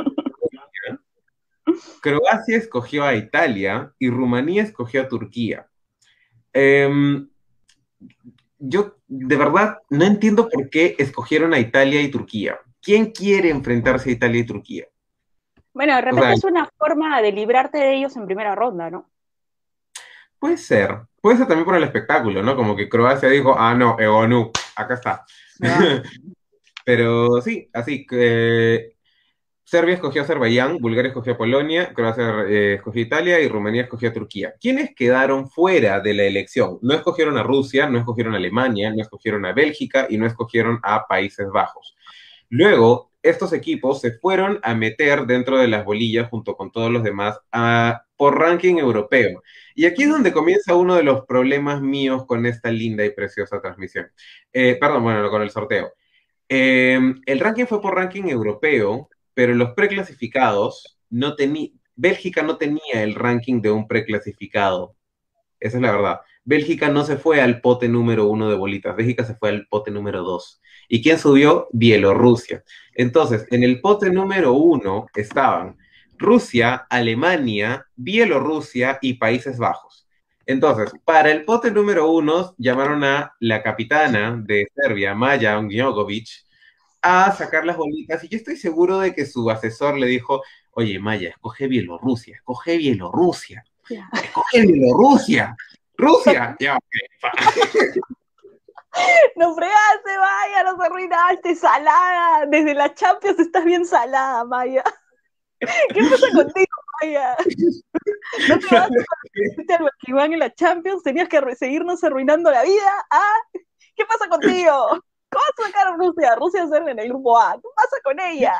Croacia escogió a Italia y Rumanía escogió a Turquía. Eh, yo de verdad no entiendo por qué escogieron a Italia y Turquía. ¿Quién quiere enfrentarse a Italia y Turquía? Bueno, de repente o sea, es una forma de librarte de ellos en primera ronda, ¿no? Puede ser. Puede ser también por el espectáculo, ¿no? Como que Croacia dijo, ah, no, Egonu, acá está. Ah. Pero sí, así que Serbia escogió a Azerbaiyán, Bulgaria escogió a Polonia, Croacia eh, escogió a Italia y Rumanía escogió a Turquía. ¿Quiénes quedaron fuera de la elección? No escogieron a Rusia, no escogieron a Alemania, no escogieron a Bélgica y no escogieron a Países Bajos. Luego, estos equipos se fueron a meter dentro de las bolillas junto con todos los demás por ranking europeo. Y aquí es donde comienza uno de los problemas míos con esta linda y preciosa transmisión. Eh, perdón, bueno, con el sorteo. Eh, el ranking fue por ranking europeo, pero los preclasificados no tenían, Bélgica no tenía el ranking de un preclasificado. Esa es la verdad. Bélgica no se fue al pote número uno de bolitas, Bélgica se fue al pote número dos. ¿Y quién subió? Bielorrusia. Entonces, en el pote número uno estaban Rusia, Alemania, Bielorrusia y Países Bajos. Entonces, para el pote número uno, llamaron a la capitana de Serbia, Maya Ongjogovic, a sacar las bolitas. Y yo estoy seguro de que su asesor le dijo, oye, Maya, escoge Bielorrusia, escoge Bielorrusia, escoge Bielorrusia, Rusia. Ya, No fregaste, Maya, nos arruinaste, salada. Desde la Champions estás bien salada, Maya. ¿Qué pasa contigo, Maya? No te vas a al en la Champions, tenías que seguirnos arruinando la vida. ¿Ah? ¿Qué pasa contigo? ¿Cómo vas a sacar a Rusia? Rusia ser en el grupo A. ¿Qué pasa con ella?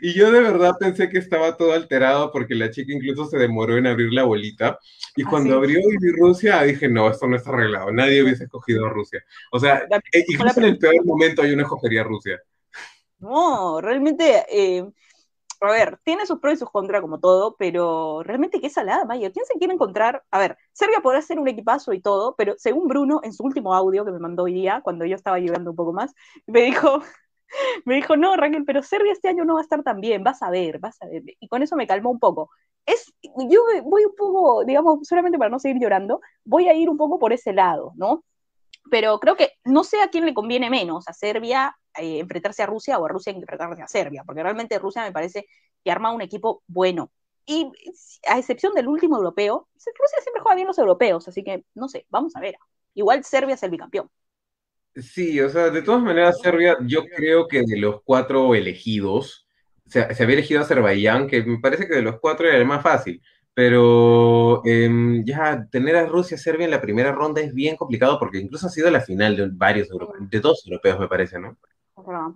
Y yo de verdad pensé que estaba todo alterado porque la chica incluso se demoró en abrir la bolita. Y cuando abrió y vi Rusia, dije, no, esto no está arreglado. Nadie hubiese escogido a Rusia. O sea, eh, incluso en el peor momento hay una escogería a Rusia. No, realmente, eh, a ver, tiene sus pros y sus contras como todo, pero realmente qué salada, Mayo. ¿Quién se quiere encontrar? A ver, Serbia podrá ser un equipazo y todo, pero según Bruno, en su último audio que me mandó hoy día, cuando yo estaba llorando un poco más, me dijo, me dijo, no, Raquel, pero Serbia este año no va a estar tan bien, vas a ver, vas a ver. Y con eso me calmó un poco. Es, yo voy un poco, digamos, solamente para no seguir llorando, voy a ir un poco por ese lado, ¿no? Pero creo que no sé a quién le conviene menos, a Serbia eh, enfrentarse a Rusia o a Rusia enfrentarse a Serbia, porque realmente Rusia me parece que arma un equipo bueno. Y a excepción del último europeo, Rusia siempre juega bien los europeos, así que no sé, vamos a ver. Igual Serbia es el bicampeón. Sí, o sea, de todas maneras, Serbia, yo creo que de los cuatro elegidos, se, había elegido Azerbaiyán, que me parece que de los cuatro era el más fácil, pero em, ya tener a Rusia Serbia en la primera ronda es bien complicado porque incluso ha sido la final de varios europeos, de dos europeos, me parece, ¿no?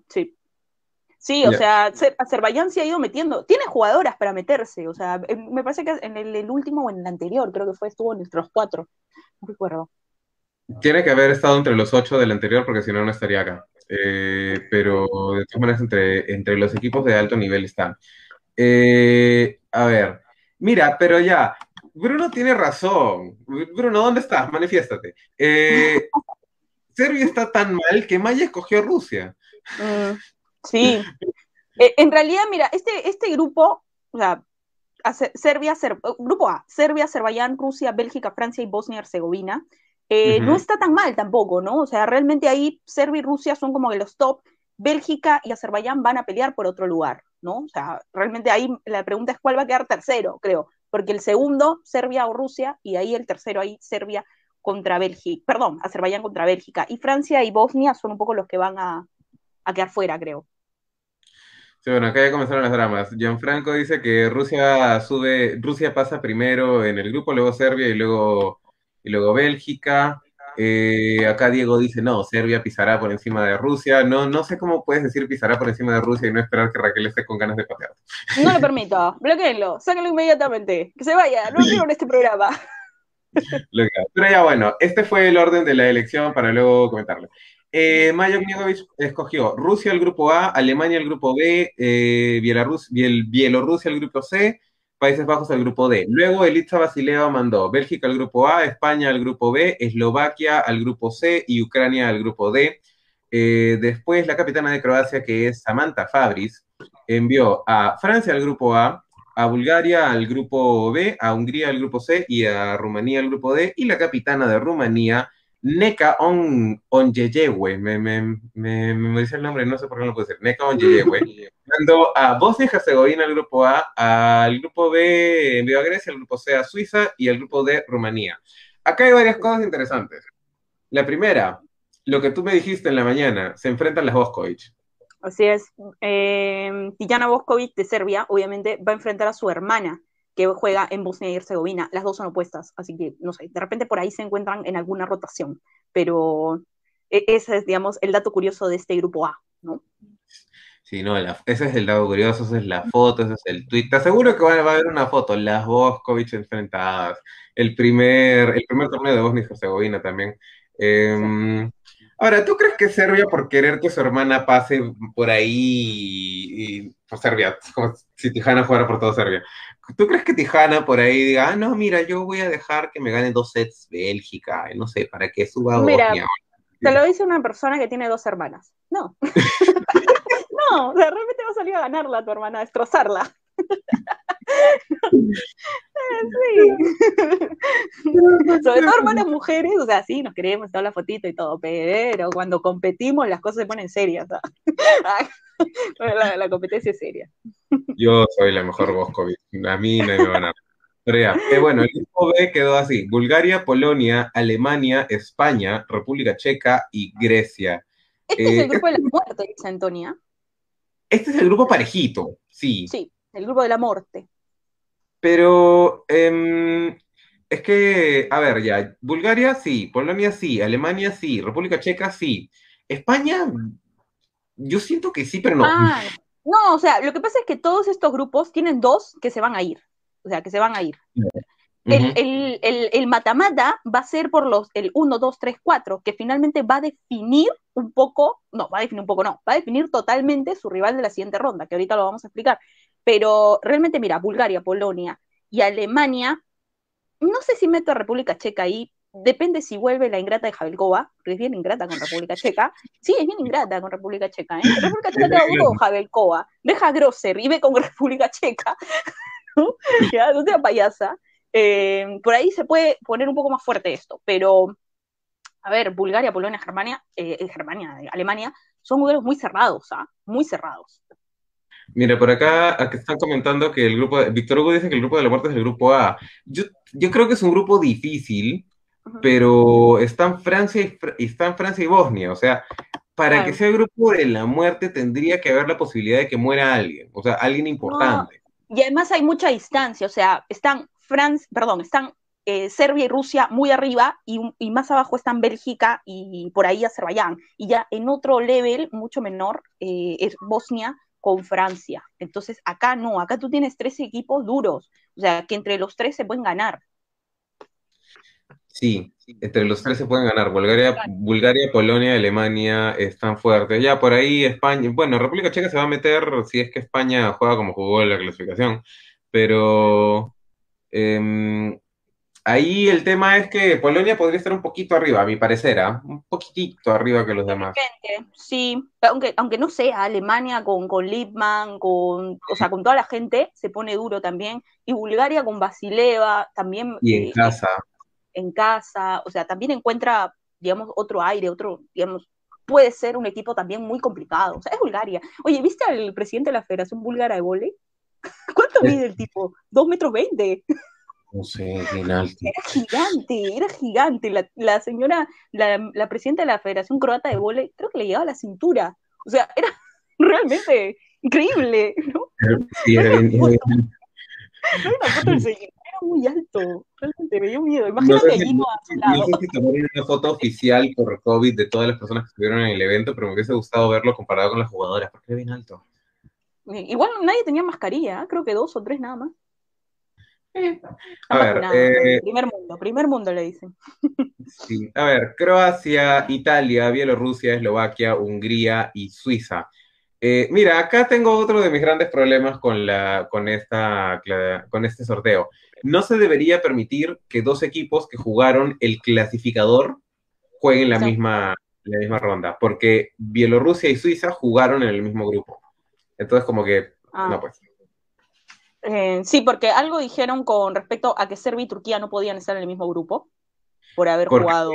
Sí. Sí, o sea, Azerbaiyán se ha ido metiendo, tiene jugadoras para meterse, o sea, em, me parece que en el, último o en el anterior, creo que fue, estuvo en nuestros cuatro, no recuerdo. Tiene que haber estado entre los ocho del anterior porque si no, no estaría acá. Eh, pero de todas maneras, entre, entre los equipos de alto nivel están. Eh, a ver, mira, pero ya, Bruno tiene razón. Bruno, ¿dónde estás? Manifiéstate. Eh, Serbia está tan mal que Maya escogió a Rusia. Mm, sí. en realidad, mira, este, este grupo, o sea, Serbia, grupo A, Serbia, Azerbaiyán, Rusia, Bélgica, Francia y Bosnia y Herzegovina eh, no está tan mal tampoco, ¿no? O sea, realmente ahí Serbia y Rusia son como que los top, Bélgica y Azerbaiyán van a pelear por otro lugar, ¿no? O sea, realmente ahí la pregunta es cuál va a quedar tercero, creo, porque el segundo, Serbia o Rusia, y ahí el tercero, ahí Serbia contra Bélgica, perdón, Azerbaiyán contra Bélgica, y Francia y Bosnia son un poco los que van a, a quedar fuera, creo. Sí, bueno, acá ya comenzaron las dramas. Gianfranco dice que Rusia sube, Rusia pasa primero en el grupo, luego Serbia y luego y luego Bélgica. Eh, acá Diego dice, no, Serbia pisará por encima de Rusia. No, no sé cómo puedes decir pisará por encima de Rusia y no esperar que Raquel esté con ganas de patear. No lo permito, bloqueenlo, sáquenlo inmediatamente, que se vaya, no quiero en este programa. Pero ya bueno, este fue el orden de la elección para luego comentarlo. Eh, Mayo escogió Rusia el grupo A, Alemania el grupo B, eh, Bielorrusia el grupo C, Países Bajos al grupo D. Luego Elitza Basileva mandó Bélgica al grupo A, España al grupo B, Eslovaquia al grupo C y Ucrania al grupo D. Eh, después la capitana de Croacia, que es Samantha Fabris, envió a Francia al grupo A, a Bulgaria al grupo B, a Hungría al grupo C y a Rumanía al grupo D. Y la capitana de Rumanía Neka on, Onyeyewe, me, me, me, me, dice el nombre, no sé por qué no lo puedo decir, Neka Onyeyewe, mandó a Bosnia y Herzegovina al grupo A, al grupo B envió a Grecia, al grupo C a Suiza y al grupo D Rumanía. Acá hay varias cosas interesantes. La primera, lo que tú me dijiste en la mañana, se enfrentan las Boskovic. Así es. Eh, Tijana Boskovic de Serbia, obviamente, va a enfrentar a su hermana, que juega en Bosnia y Herzegovina. Las dos son opuestas, así que no sé, de repente por ahí se encuentran en alguna rotación, pero e-, ese es, digamos, el dato curioso de este grupo A, ¿no? Sí, no, ese es el dato curioso, esa es la foto, ese es el tweet. Te aseguro que va, a haber una foto, las Boskovic enfrentadas, el primer, el primer torneo de Bosnia y Herzegovina también. Em, ahora, ¿tú crees que Serbia, por querer que su hermana pase por ahí, y, por Serbia, como si Tijana fuera por toda Serbia, ¿Tú crees que Tijana por ahí diga, ah, no, mira, yo voy a dejar que me gane dos sets Bélgica, no sé, para que suba Mira, te lo dice una persona que tiene dos hermanas. No. no, de repente va a salir a ganarla tu hermana, a destrozarla. Sí. Sobre todo hermanas mujeres, o sea, sí, nos queremos, toda la fotito y todo, pero cuando competimos las cosas se ponen serias. La, la, competencia es seria. Yo soy la mejor voz COVID. A mí no me van a. Eh, bueno, el grupo B quedó así: Bulgaria, Polonia, Alemania, España, República Checa y Grecia. Este es el eh, grupo de la muerte, dice Antonia. Este es el grupo parejito, sí. Sí, el grupo de la muerte. Pero em, es que, a ver, ya, Bulgaria sí, Polonia sí, Alemania sí, República Checa sí. España, yo siento que sí, pero no. Ah, no, o sea, lo que pasa es que todos estos grupos tienen dos que se van a ir. O sea, que se van a ir. El, matamata va a ser por los el 1, 2, 3, 4, que finalmente va a definir un poco, no, va a definir un poco, no, va a definir totalmente su rival de la siguiente ronda, que ahorita lo vamos a explicar. Pero realmente, mira, Bulgaria, Polonia y Alemania, no sé si meto a República Checa ahí, depende si vuelve la ingrata de Javelkova, que es bien ingrata con República Checa. Sí, es bien ingrata con República Checa, ¿eh? República Checa te va con Javelkova, deja Grosser y ve con República Checa, ¿no? Ya, no sea payasa. Eh, por ahí se puede poner un poco más fuerte esto, pero a ver, Bulgaria, Polonia, Germania, eh, eh Germania, Alemania, son modelos muy cerrados, ¿ah? Muy cerrados. Mira, por acá, están comentando que el grupo, Víctor Hugo dice que el grupo de la muerte es el grupo A. Yo, yo creo que es un grupo difícil, pero están Francia y, están Francia y Bosnia, o sea, para que sea el grupo de la muerte tendría que haber la posibilidad de que muera alguien, o sea, alguien importante. Y además hay mucha distancia, o sea, están Francia, perdón, están eh, Serbia y Rusia muy arriba y, más abajo están Bélgica y por ahí Azerbaiyán. Y ya en otro level, mucho menor, eh, es Bosnia con Francia. Entonces acá no, acá tú tienes tres equipos duros, o sea, que entre los tres se pueden ganar. Sí, entre los tres se pueden ganar. Bulgaria, Bulgaria, Polonia, Alemania están fuertes. Ya por ahí España, bueno, República Checa se va a meter si es que España juega como jugó en la clasificación, pero Em, ahí el tema es que Polonia podría estar un poquito arriba, a mi parecer, ¿ah? un poquitito arriba que los demás. Sí, aunque, aunque no sea, Alemania con, con Lippmann, con, o sea, con toda la gente se pone duro también, y Bulgaria con Basileva también. Y en eh, casa. En casa, o sea, también encuentra, digamos, otro aire, otro, digamos, puede ser un equipo también muy complicado. O sea, es Bulgaria. Oye, ¿viste al presidente de la Federación Búlgara de Voley? ¿Cuánto mide el tipo? ¿Dos metros veinte? No sé, bien alto. Era gigante, era gigante. La, la señora, la, la, presidenta de la Federación Croata de Vole, creo que le llegaba a la cintura. O sea, era realmente increíble, ¿no? Sí, era bien, No una foto del señor, era muy alto. Realmente me dio miedo. Imagínate no sé, si, a No sé si tomaron una foto oficial por COVID de todas las personas que estuvieron en el evento, pero me hubiese gustado verlo comparado con las jugadoras, porque era bien alto. Igual nadie tenía mascarilla, ¿eh? creo que dos o tres nada más. A ver, eh, primer mundo, primer mundo le dicen. Sí, a ver, Croacia, Italia, Bielorrusia, Eslovaquia, Hungría y Suiza. Eh, mira, acá tengo otro de mis grandes problemas con, la, con, esta, con este sorteo. No se debería permitir que dos equipos que jugaron el clasificador jueguen la, misma, la misma ronda, porque Bielorrusia y Suiza jugaron en el mismo grupo. Entonces, como que, ah. no, pues. Eh, sí, porque algo dijeron con respecto a que Serbia y Turquía no podían estar en el mismo grupo por haber jugado.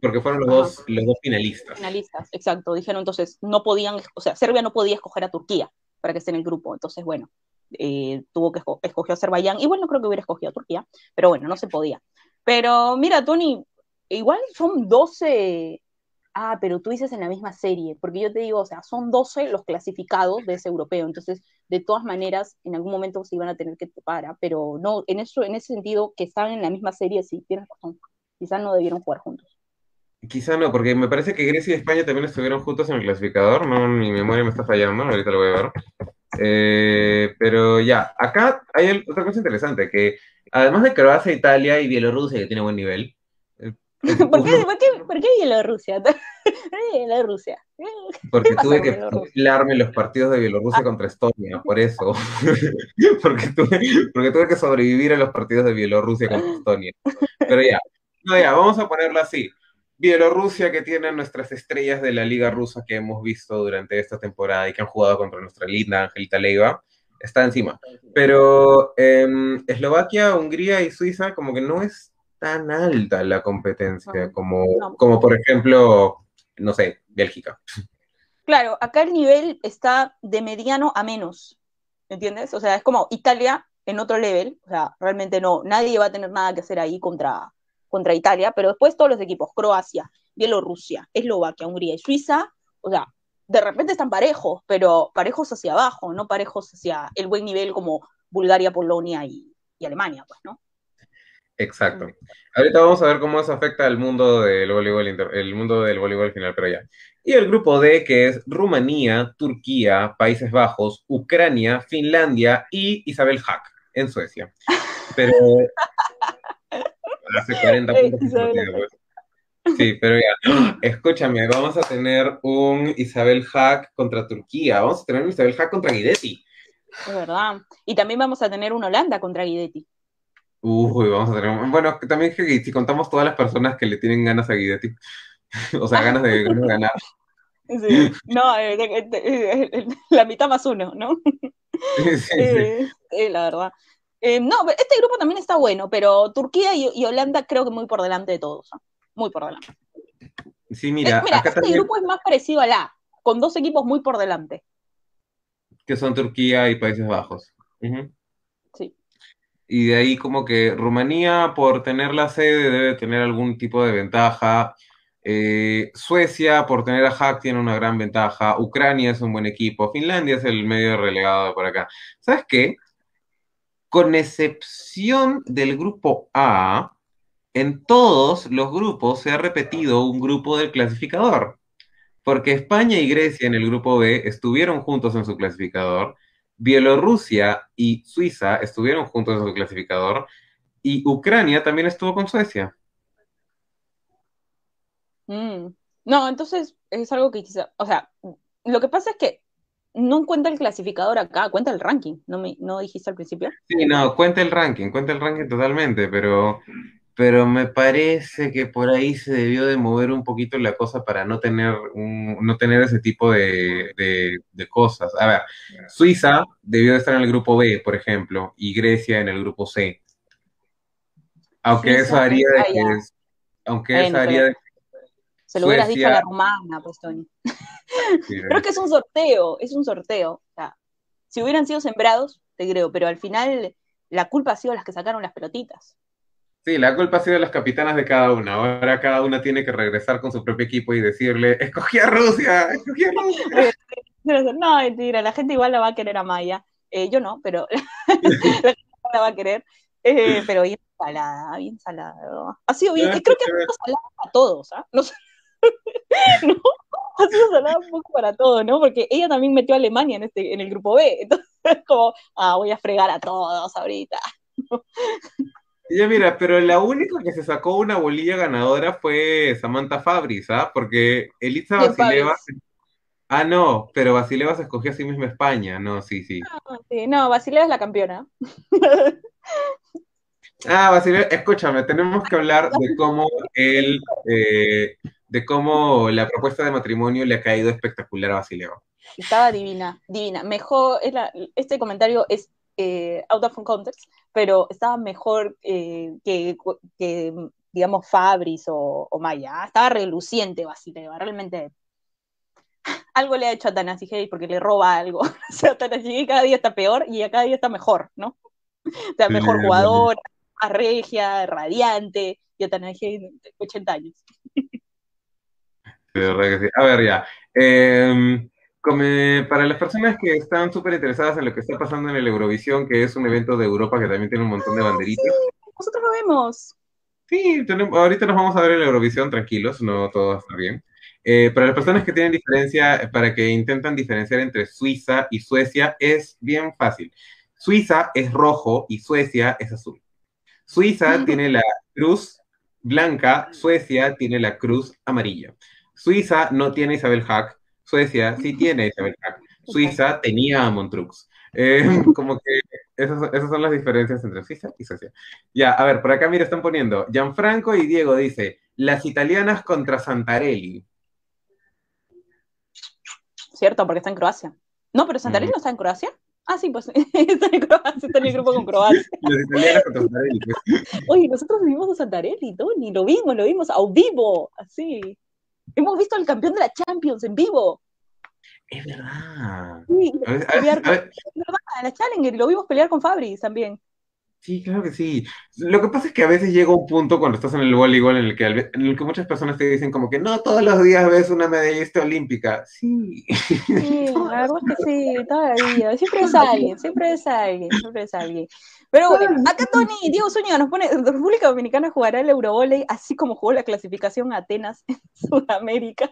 porque fueron los dos, los dos finalistas. Finalistas, exacto. Dijeron entonces, no podían, o sea, Serbia no podía escoger a Turquía para que esté en el grupo. Entonces, bueno, eh, tuvo que escoger a Azerbaiyán. Igual no creo que hubiera escogido a Turquía, pero bueno, no se podía. Pero mira, Tony, igual son 12 ah, pero tú dices en la misma serie, porque yo te digo, o sea, son 12 los clasificados de ese europeo, entonces, de todas maneras, en algún momento se iban a tener que topar, ¿ah? pero no, en, eso, en ese sentido, que están en la misma serie, sí, tienes razón, quizás no debieron jugar juntos. Quizá no, porque me parece que Grecia y España también estuvieron juntos en el clasificador, no, mi memoria me está fallando, ahorita lo voy a ver. Eh, pero ya, acá hay otra cosa interesante, que además de Croacia, Italia y Bielorrusia, que tiene buen nivel, ¿Por qué, por qué, por qué Bielorrusia? Bielorrusia. Porque tuve que vigilarme los partidos de Bielorrusia ah. contra Estonia, por eso. porque, tuve, porque tuve que sobrevivir a los partidos de Bielorrusia contra Estonia. Pero ya, no, ya, vamos a ponerlo así. Bielorrusia que tiene nuestras estrellas de la liga rusa que hemos visto durante esta temporada y que han jugado contra nuestra linda Angelita Leiva, está encima. Pero em, Eslovaquia, Hungría y Suiza como que no es tan alta la competencia como, como por ejemplo, no sé, Bélgica. Claro, acá el nivel está de mediano a menos, ¿entiendes? O sea, es como Italia en otro level, o sea, realmente no, nadie va a tener nada que hacer ahí contra, contra Italia, pero después todos los equipos, Croacia, Bielorrusia, Eslovaquia, Hungría y Suiza, o sea, de repente están parejos, pero parejos hacia abajo, no parejos hacia el buen nivel como Bulgaria, Polonia y, Alemania, pues, ¿no? Exacto. Ahorita vamos a ver cómo eso afecta al mundo del voleibol, el mundo del voleibol final, pero ya. Y el grupo D, que es Rumanía, Turquía, Países Bajos, Ucrania, Finlandia y Isabel Hack en Suecia. Pero hace 40 puntos. Sí, pero ya, escúchame, vamos a tener un Isabel Hack contra Turquía, vamos a tener un Isabel Hack contra Guidetti. Es verdad. Y también vamos a tener un Holanda contra Guidetti. Uy, vamos a tener. Bueno, también si contamos todas las personas que le tienen ganas a Guidetti, o sea, ganas de, ganar. Sí, no, eh, eh, la mitad más uno, ¿no? Sí, sí. Eh, la verdad. no, este grupo también está bueno, pero Turquía y, Holanda creo que muy por delante de todos. Muy por delante. Sí, mira. mira este grupo es más parecido a la, con dos equipos muy por delante. Que son Turquía y Países Bajos. Sí. Y de ahí como que Rumanía, por tener la sede, debe tener algún tipo de ventaja. Eh, Suecia, por tener a Hack, tiene una gran ventaja. Ucrania es un buen equipo. Finlandia es el medio relegado por acá. ¿Sabes qué? Con excepción del grupo A, en todos los grupos se ha repetido un grupo del clasificador, porque España y Grecia en el grupo B estuvieron juntos en su clasificador, Bielorrusia y Suiza estuvieron juntos en su clasificador, y Ucrania también estuvo con Suecia. Mm. No, entonces es algo que quizá, o sea, lo que pasa es que no cuenta el clasificador acá, cuenta el ranking, ¿no, me, no dijiste al principio? Sí, no, cuenta el ranking, cuenta el ranking totalmente, pero pero me parece que por ahí se debió de mover un poquito la cosa para no tener, no tener ese tipo de, cosas. A ver, Suiza debió de estar en el grupo B, por ejemplo, y Grecia en el grupo C. Aunque eso haría de que... Aunque eso haría de Se lo hubieras dicho a la romana, pues, Tony. pero es que es un sorteo, es un sorteo. O sea, si hubieran sido sembrados, te creo, pero al final la culpa ha sido las que sacaron las pelotitas. Sí, la culpa ha sido de las capitanas de cada una. Ahora cada una tiene que regresar con su propio equipo y decirle, escogí a Rusia, escogí a Rusia. No, mentira, la gente igual la va a querer a Maya. Eh, yo no, pero la gente la va a querer. Eh, pero bien salada, bien salada. Ha sido bien, creo que ha sido salada para todos, ¿ah? No, no, ha sido salada un poco para todos, ¿no? Porque ella también metió a Alemania en, este, en el grupo B. Entonces, como, ah, voy a fregar a todos ahorita. Ya mira, pero la única que se sacó una bolilla ganadora fue Samantha Fabris, ¿ah? Porque Elisa Basileva. Ah, no, pero Basileva se escogió a sí misma España, no, sí, sí. Ah, sí no, Basileva es la campeona. ah, Basileva, escúchame, tenemos que hablar de cómo él, eh, de cómo la propuesta de matrimonio le ha caído espectacular a Basileva. Estaba divina, divina. Mejor, este comentario es eh, out of context, pero estaba mejor eh, que, digamos, Fabris o, Maya. Estaba reluciente Basileva, realmente. Algo le ha hecho a Tanasi porque le roba algo. o sea, Tanasi cada día está peor y cada día está mejor, ¿no? O sea, mejor jugador, más regia, radiante, y a Tanasi 80 años. A ver, ya. Eh, para las personas que están súper interesadas en lo que está pasando en el Eurovisión, que es un evento de Europa que también tiene un montón de banderitas. Sí, nosotros lo vemos. Sí, ahorita nos vamos a ver en la Eurovisión, tranquilos, no todo está bien. Eh, para las personas que tienen diferencia, para que intentan diferenciar entre Suiza y Suecia, es bien fácil. Suiza es rojo y Suecia es azul. Suiza tiene la cruz blanca, Suecia tiene la cruz amarilla. Suiza no tiene Isabel Hack, Suecia sí tiene Suiza tenía a Montrux. Eh, como que esas, son las diferencias entre Suiza y Suecia. Ya, a ver, por acá, mira, están poniendo. Gianfranco y Diego dice, las italianas contra Santarelli. Cierto, porque está en Croacia. No, pero Santarelli no está en Croacia. Ah, sí, pues está en, Croacia, está en el grupo con Croacia. Los italianos contra Santarelli, pues. Oye, nosotros vivimos a Santarelli, Tony, lo vimos, lo vimos a vivo, así. Hemos visto al campeón de la Champions en vivo. Es verdad. Sí, A ver, pelear a ver, con- la Challenger, y lo vimos pelear con Fabris también. Sí, claro que sí. Lo que pasa es que a veces llega un punto cuando estás en el voleibol en el que, en el que muchas personas te dicen como que no todos los días ves una medallista olímpica. Sí. Sí, la verdad es que sí, todavía. Siempre es alguien, siempre es alguien, siempre es alguien. Pero bueno, acá Tony, Diego Zúñiga nos pone, República Dominicana jugará el Eurovoley así como jugó la clasificación a Atenas en Sudamérica.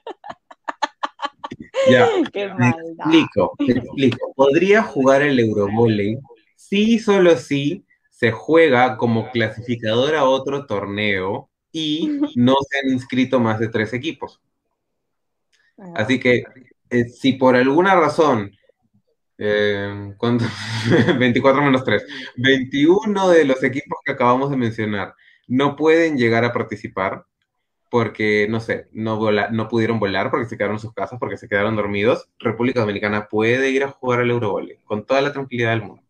Ya, Qué te maldad. explico, te explico. Podría jugar el Eurovolley si solo si se juega como clasificador a otro torneo y no se han inscrito más de tres equipos. Así que eh, si por alguna razón, eh, ¿cuánto? 24 menos 3, 21 de los equipos que acabamos de mencionar no pueden llegar a participar porque, no sé, no, vola- no pudieron volar porque se quedaron en sus casas, porque se quedaron dormidos, República Dominicana puede ir a jugar al Eurovolley con toda la tranquilidad del mundo.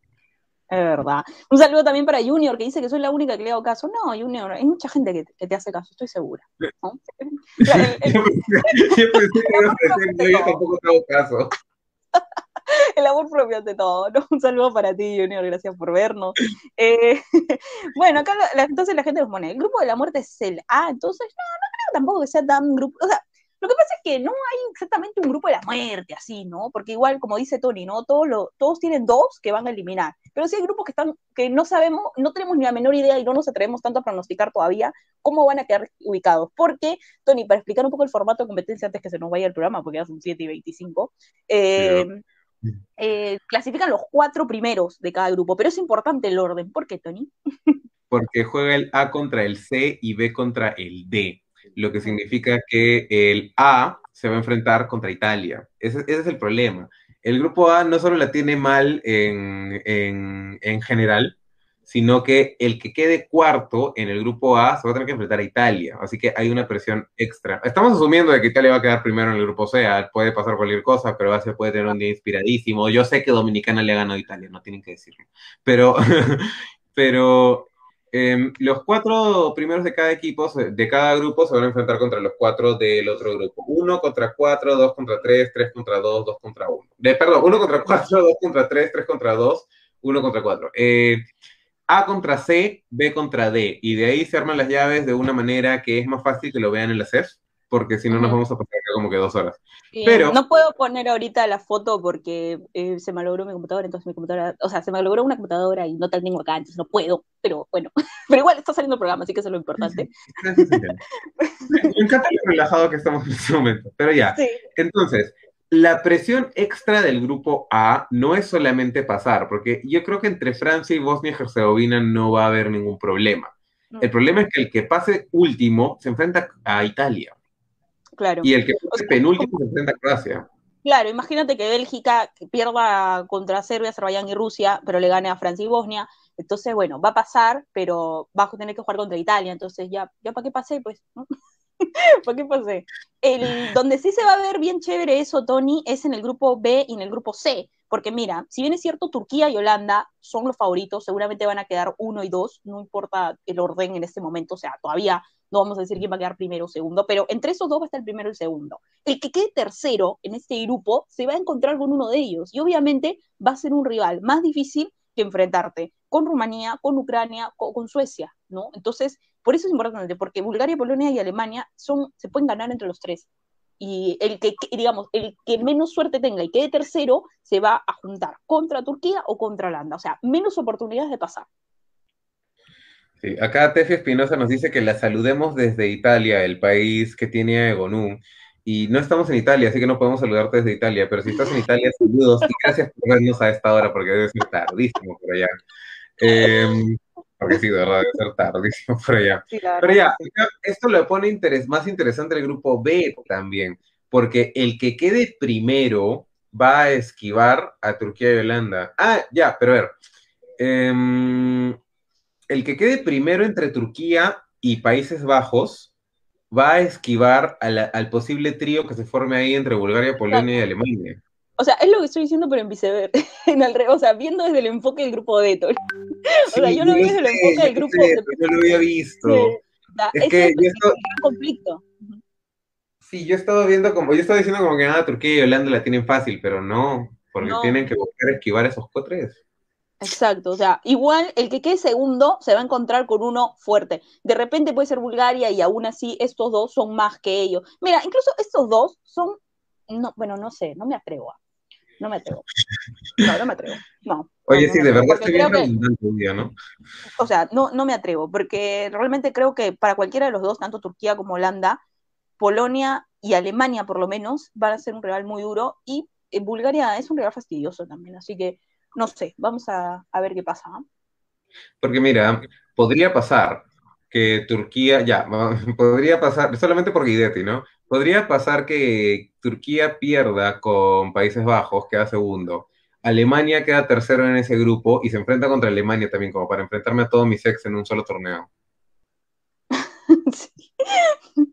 Es verdad. Un saludo también para Junior, que dice que soy la única que le hago caso. No, Junior, hay mucha gente que, que te hace caso, estoy segura. ¿no? Yo pensé, que yo tampoco te hago caso. El amor propio ante todo, ¿no? Un saludo para ti, Junior, gracias por vernos. Eh, bueno, acá la- entonces la gente nos pone, el grupo de la muerte es el A, entonces no, no creo tampoco que sea tan grupo, o sea, lo que pasa es que no hay exactamente un grupo de la muerte así, ¿no? Porque igual, como dice Tony, ¿no? Todos, lo- todos tienen dos que van a eliminar, pero sí hay grupos que están, que no sabemos, no tenemos ni la menor idea y no nos atrevemos tanto a pronosticar todavía cómo van a quedar ubicados. Porque, Tony, para explicar un poco el formato de competencia antes que se nos vaya el programa, porque ya son 7 y 25, eh, eh, clasifican los cuatro primeros de cada grupo, pero es importante el orden. ¿Por qué, Tony? porque juega el A contra el C y B contra el D, lo que significa que el A se va a enfrentar contra Italia. Ese, ese es el problema. El grupo A no solo la tiene mal en, en, en general, sino que el que quede cuarto en el grupo A se va a tener que enfrentar a Italia, así que hay una presión extra. Estamos asumiendo de que Italia va a quedar primero en el grupo C, puede pasar cualquier cosa, pero se puede tener un día inspiradísimo. Yo sé que Dominicana le ha ganado a Italia, no tienen que decirlo, pero, pero eh, los cuatro primeros de cada equipo, de cada grupo, se van a enfrentar contra los cuatro del otro grupo. Uno contra cuatro, dos contra tres, tres contra dos, dos contra uno. Perdón, uno contra cuatro, dos contra tres, tres contra dos, uno contra cuatro. Eh, a contra C, B contra D. Y de ahí se arman las llaves de una manera que es más fácil que lo vean en la CEF, porque si no nos vamos a pasar como que dos horas. Eh, Pero- no puedo poner ahorita la foto porque eh, se malogró mi computadora, entonces mi computadora, o sea, se malogró una computadora y no la tengo acá, entonces no puedo, pero bueno, pero igual está saliendo el programa, así que eso es lo importante. Me encanta lo relajado que estamos en este momento. Pero ya, Sí. Entonces, la presión extra del grupo A no es solamente pasar, porque yo creo que entre Francia y Bosnia y Herzegovina no va a haber ningún problema. El problema es que el que pase último se enfrenta a Italia Claro. y el que O pase sea, penúltimo se enfrenta a Croacia. Claro, imagínate que Bélgica pierda contra Serbia, Azerbaiyán y Rusia, pero le gane a Francia y Bosnia. Entonces, bueno, va a pasar, pero va a tener que jugar contra Italia. Entonces, ya, ya para qué pasé, pues, ¿no? ¿Para qué pasé? El, donde sí se va a ver bien chévere eso, Tony, es en el grupo B y en el grupo C. Porque mira, si bien es cierto, Turquía y Holanda son los favoritos, seguramente van a quedar uno y dos, no importa el orden en este momento, o sea, todavía no vamos a decir quién va a quedar primero o segundo, pero entre esos dos va a estar el primero y el segundo el que quede tercero en este grupo se va a encontrar con uno de ellos y obviamente va a ser un rival más difícil que enfrentarte con Rumanía, con Ucrania, con, con Suecia, ¿no? Entonces, por eso es importante, porque Bulgaria, Polonia y Alemania se pueden ganar entre los tres. Y el que, digamos, el que menos suerte tenga y quede tercero, se va a juntar contra Turquía o contra Holanda. O sea, menos oportunidades de pasar. Sí, acá Tefi Espinosa nos dice que la saludemos desde Italia, el país que tiene a Egonú. Y no estamos en Italia, así que no podemos saludarte desde Italia, pero si estás en Italia, saludos y gracias por vernos a esta hora, porque debe ser tardísimo por allá. Eh, porque sí, de verdad, debe ser tardísimo por allá. Sí, Pero ya, sí. esto lo pone interes- más interesante el grupo B también, porque el que quede primero va a esquivar a Turquía y Holanda. Ah, ya, pero a ver. em, el que quede primero entre Turquía y Países Bajos va a esquivar la- al posible trío que se forme ahí entre Bulgaria, Polonia y Alemania. O sea, es lo que estoy diciendo, pero en viceversa. En el, o sea, viendo desde el enfoque del grupo de Tony. o sea, yo lo vi desde el enfoque del grupo. de... Yo lo había visto. es que yo esto... conflicto. Sí, yo estaba viendo como, yo estaba diciendo como que nada, Turquía y Holanda la tienen fácil, pero no, porque tienen que buscar esquivar esos cotres. Exacto, o sea, igual el que quede segundo se va a encontrar con uno fuerte. De repente puede ser Bulgaria y aún así estos dos son más que ellos. Mira, incluso estos dos son, no, bueno, no sé, no me atrevo. No me atrevo. No, no me atrevo. No. Oye, sí, de verdad estoy bien redundante un día, ¿no? O sea, no, no me atrevo, porque realmente creo que para cualquiera de los dos, tanto Turquía como Holanda, Polonia y Alemania por lo menos, van a ser un rival muy duro y eh, Bulgaria es un rival fastidioso también, así que no sé, vamos a, ver qué pasa. Porque mira, podría pasar que Turquía, ya, podría pasar, solamente por Guidetti, ¿no? Podría pasar que Turquía pierda con Países Bajos, queda segundo. Alemania queda tercero en ese grupo y se enfrenta contra Alemania también, como para enfrentarme a todos mis ex en un solo torneo.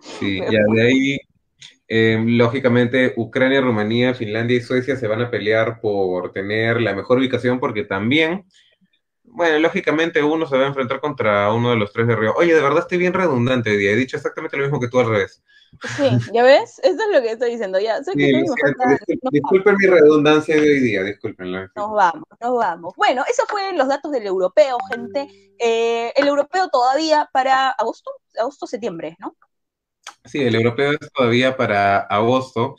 Sí, ya de ahí Em, lógicamente, Ucrania, Rumanía, Finlandia y Suecia se van a pelear por tener la mejor ubicación porque también, bueno, lógicamente uno se va a enfrentar contra uno de los tres de Río. Oye, de verdad estoy bien redundante hoy día. He dicho exactamente lo mismo que tú al revés. Sí, ¿ya ves? Eso es lo que estoy diciendo. Ya, disculpen, mi redundancia de hoy día, discúlpenla. Nos vamos, nos vamos. Bueno, esos fueron los datos del europeo, gente. Eh, el europeo todavía para agosto, agosto-septiembre, ¿no? Sí, el europeo es todavía para agosto,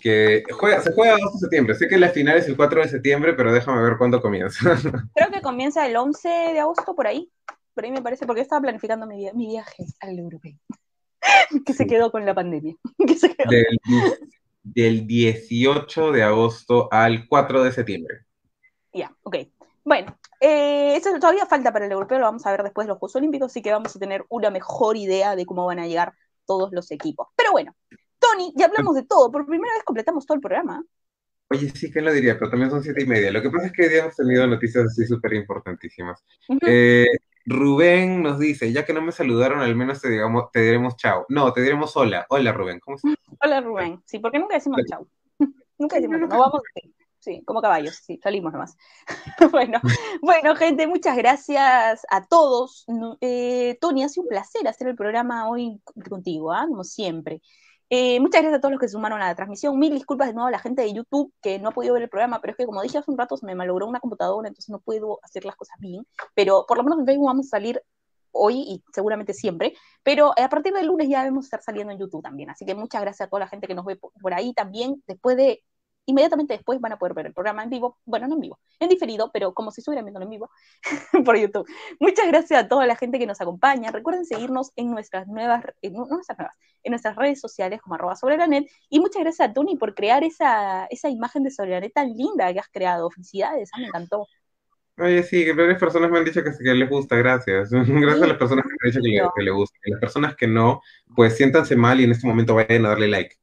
que juega, se juega agosto-septiembre. Sé que la final es el 4 de septiembre, pero déjame ver cuándo comienza. Creo que comienza el 11 de agosto, por ahí. Por ahí me parece, porque estaba planificando mi, viaje al europeo. que se quedó con la pandemia. Del, 18 de agosto al 4 de septiembre. Ya, ok. Bueno, eh, eso todavía falta para el europeo, lo vamos a ver después de los Juegos Olímpicos, así que vamos a tener una mejor idea de cómo van a llegar todos los equipos. Pero bueno, Tony, ya hablamos de todo. Por primera vez completamos todo el programa. Oye, sí, ¿quién lo diría? Pero también son siete y media. Lo que pasa es que hoy día hemos tenido noticias así súper importantísimas. Eh, Rubén nos dice, ya que no me saludaron, al menos te, digamos, te diremos chao. No, te diremos hola. Hola, Rubén, ¿cómo estás? Hola, Rubén. Sí, porque nunca decimos chao. nunca decimos. No vamos Sí, como caballos, sí, salimos nomás. bueno, bueno, gente, muchas gracias a todos. Eh, Tony, ha sido un placer hacer el programa hoy contigo, ¿ah? como siempre. Eh, muchas gracias a todos los que sumaron a la transmisión. Mil disculpas de nuevo a la gente de YouTube que no ha podido ver el programa, pero es que como dije hace un rato se me malogró una computadora, entonces no puedo hacer las cosas bien. Pero por lo menos en Facebook vamos a salir hoy y seguramente siempre, pero a partir del lunes ya debemos estar saliendo en YouTube también. Así que muchas gracias a toda la gente que nos ve por ahí también. Después de inmediatamente después van a poder ver el programa en vivo, bueno, no en vivo, en diferido, pero como si estuvieran viendo en vivo por YouTube. Muchas gracias a toda la gente que nos acompaña. Recuerden seguirnos en nuestras nuevas, en nuestras nuevas, en nuestras redes sociales como arroba sobre la net. Y muchas gracias a Tony por crear esa, esa imagen de sobre la net tan linda que has creado. Felicidades, ah, me encantó. Oye, sí, que varias personas me han dicho que, que les gusta, gracias. Gracias a las personas que me han dicho que, que les gusta. Y las personas que no, pues siéntanse mal y en este momento vayan a darle like.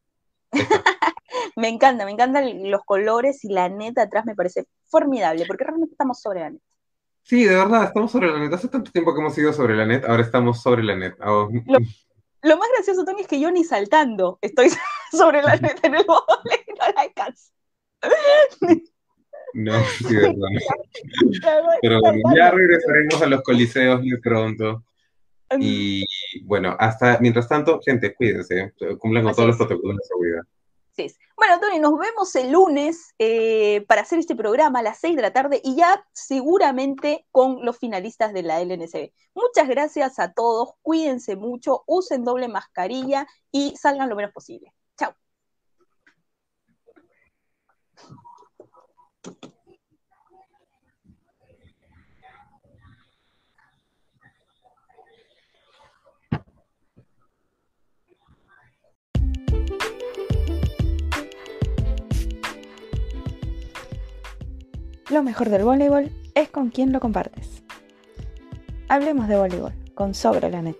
me encanta, me encantan los colores y la neta atrás me parece formidable, porque realmente estamos sobre la net. Sí, de verdad, estamos sobre la net. Hace tanto tiempo que hemos ido sobre la net, ahora estamos sobre la net. Oh. Lo, más gracioso, Tony, es que yo ni saltando estoy sobre la net en el vole, no la alcanzo. No, sí, de verdad. Pero bueno, ya regresaremos a los coliseos muy pronto. Y bueno, hasta mientras tanto, gente, cuídense, cumplan con todos los protocolos de seguridad. Bueno, Tony, nos vemos el lunes eh, para hacer este programa a las 6 de la tarde y ya seguramente con los finalistas de la LNCB. Muchas gracias a todos, cuídense mucho, usen doble mascarilla y salgan lo menos posible. Chao. Lo mejor del voleibol es con quien lo compartes. Hablemos de voleibol con Sobre la Net.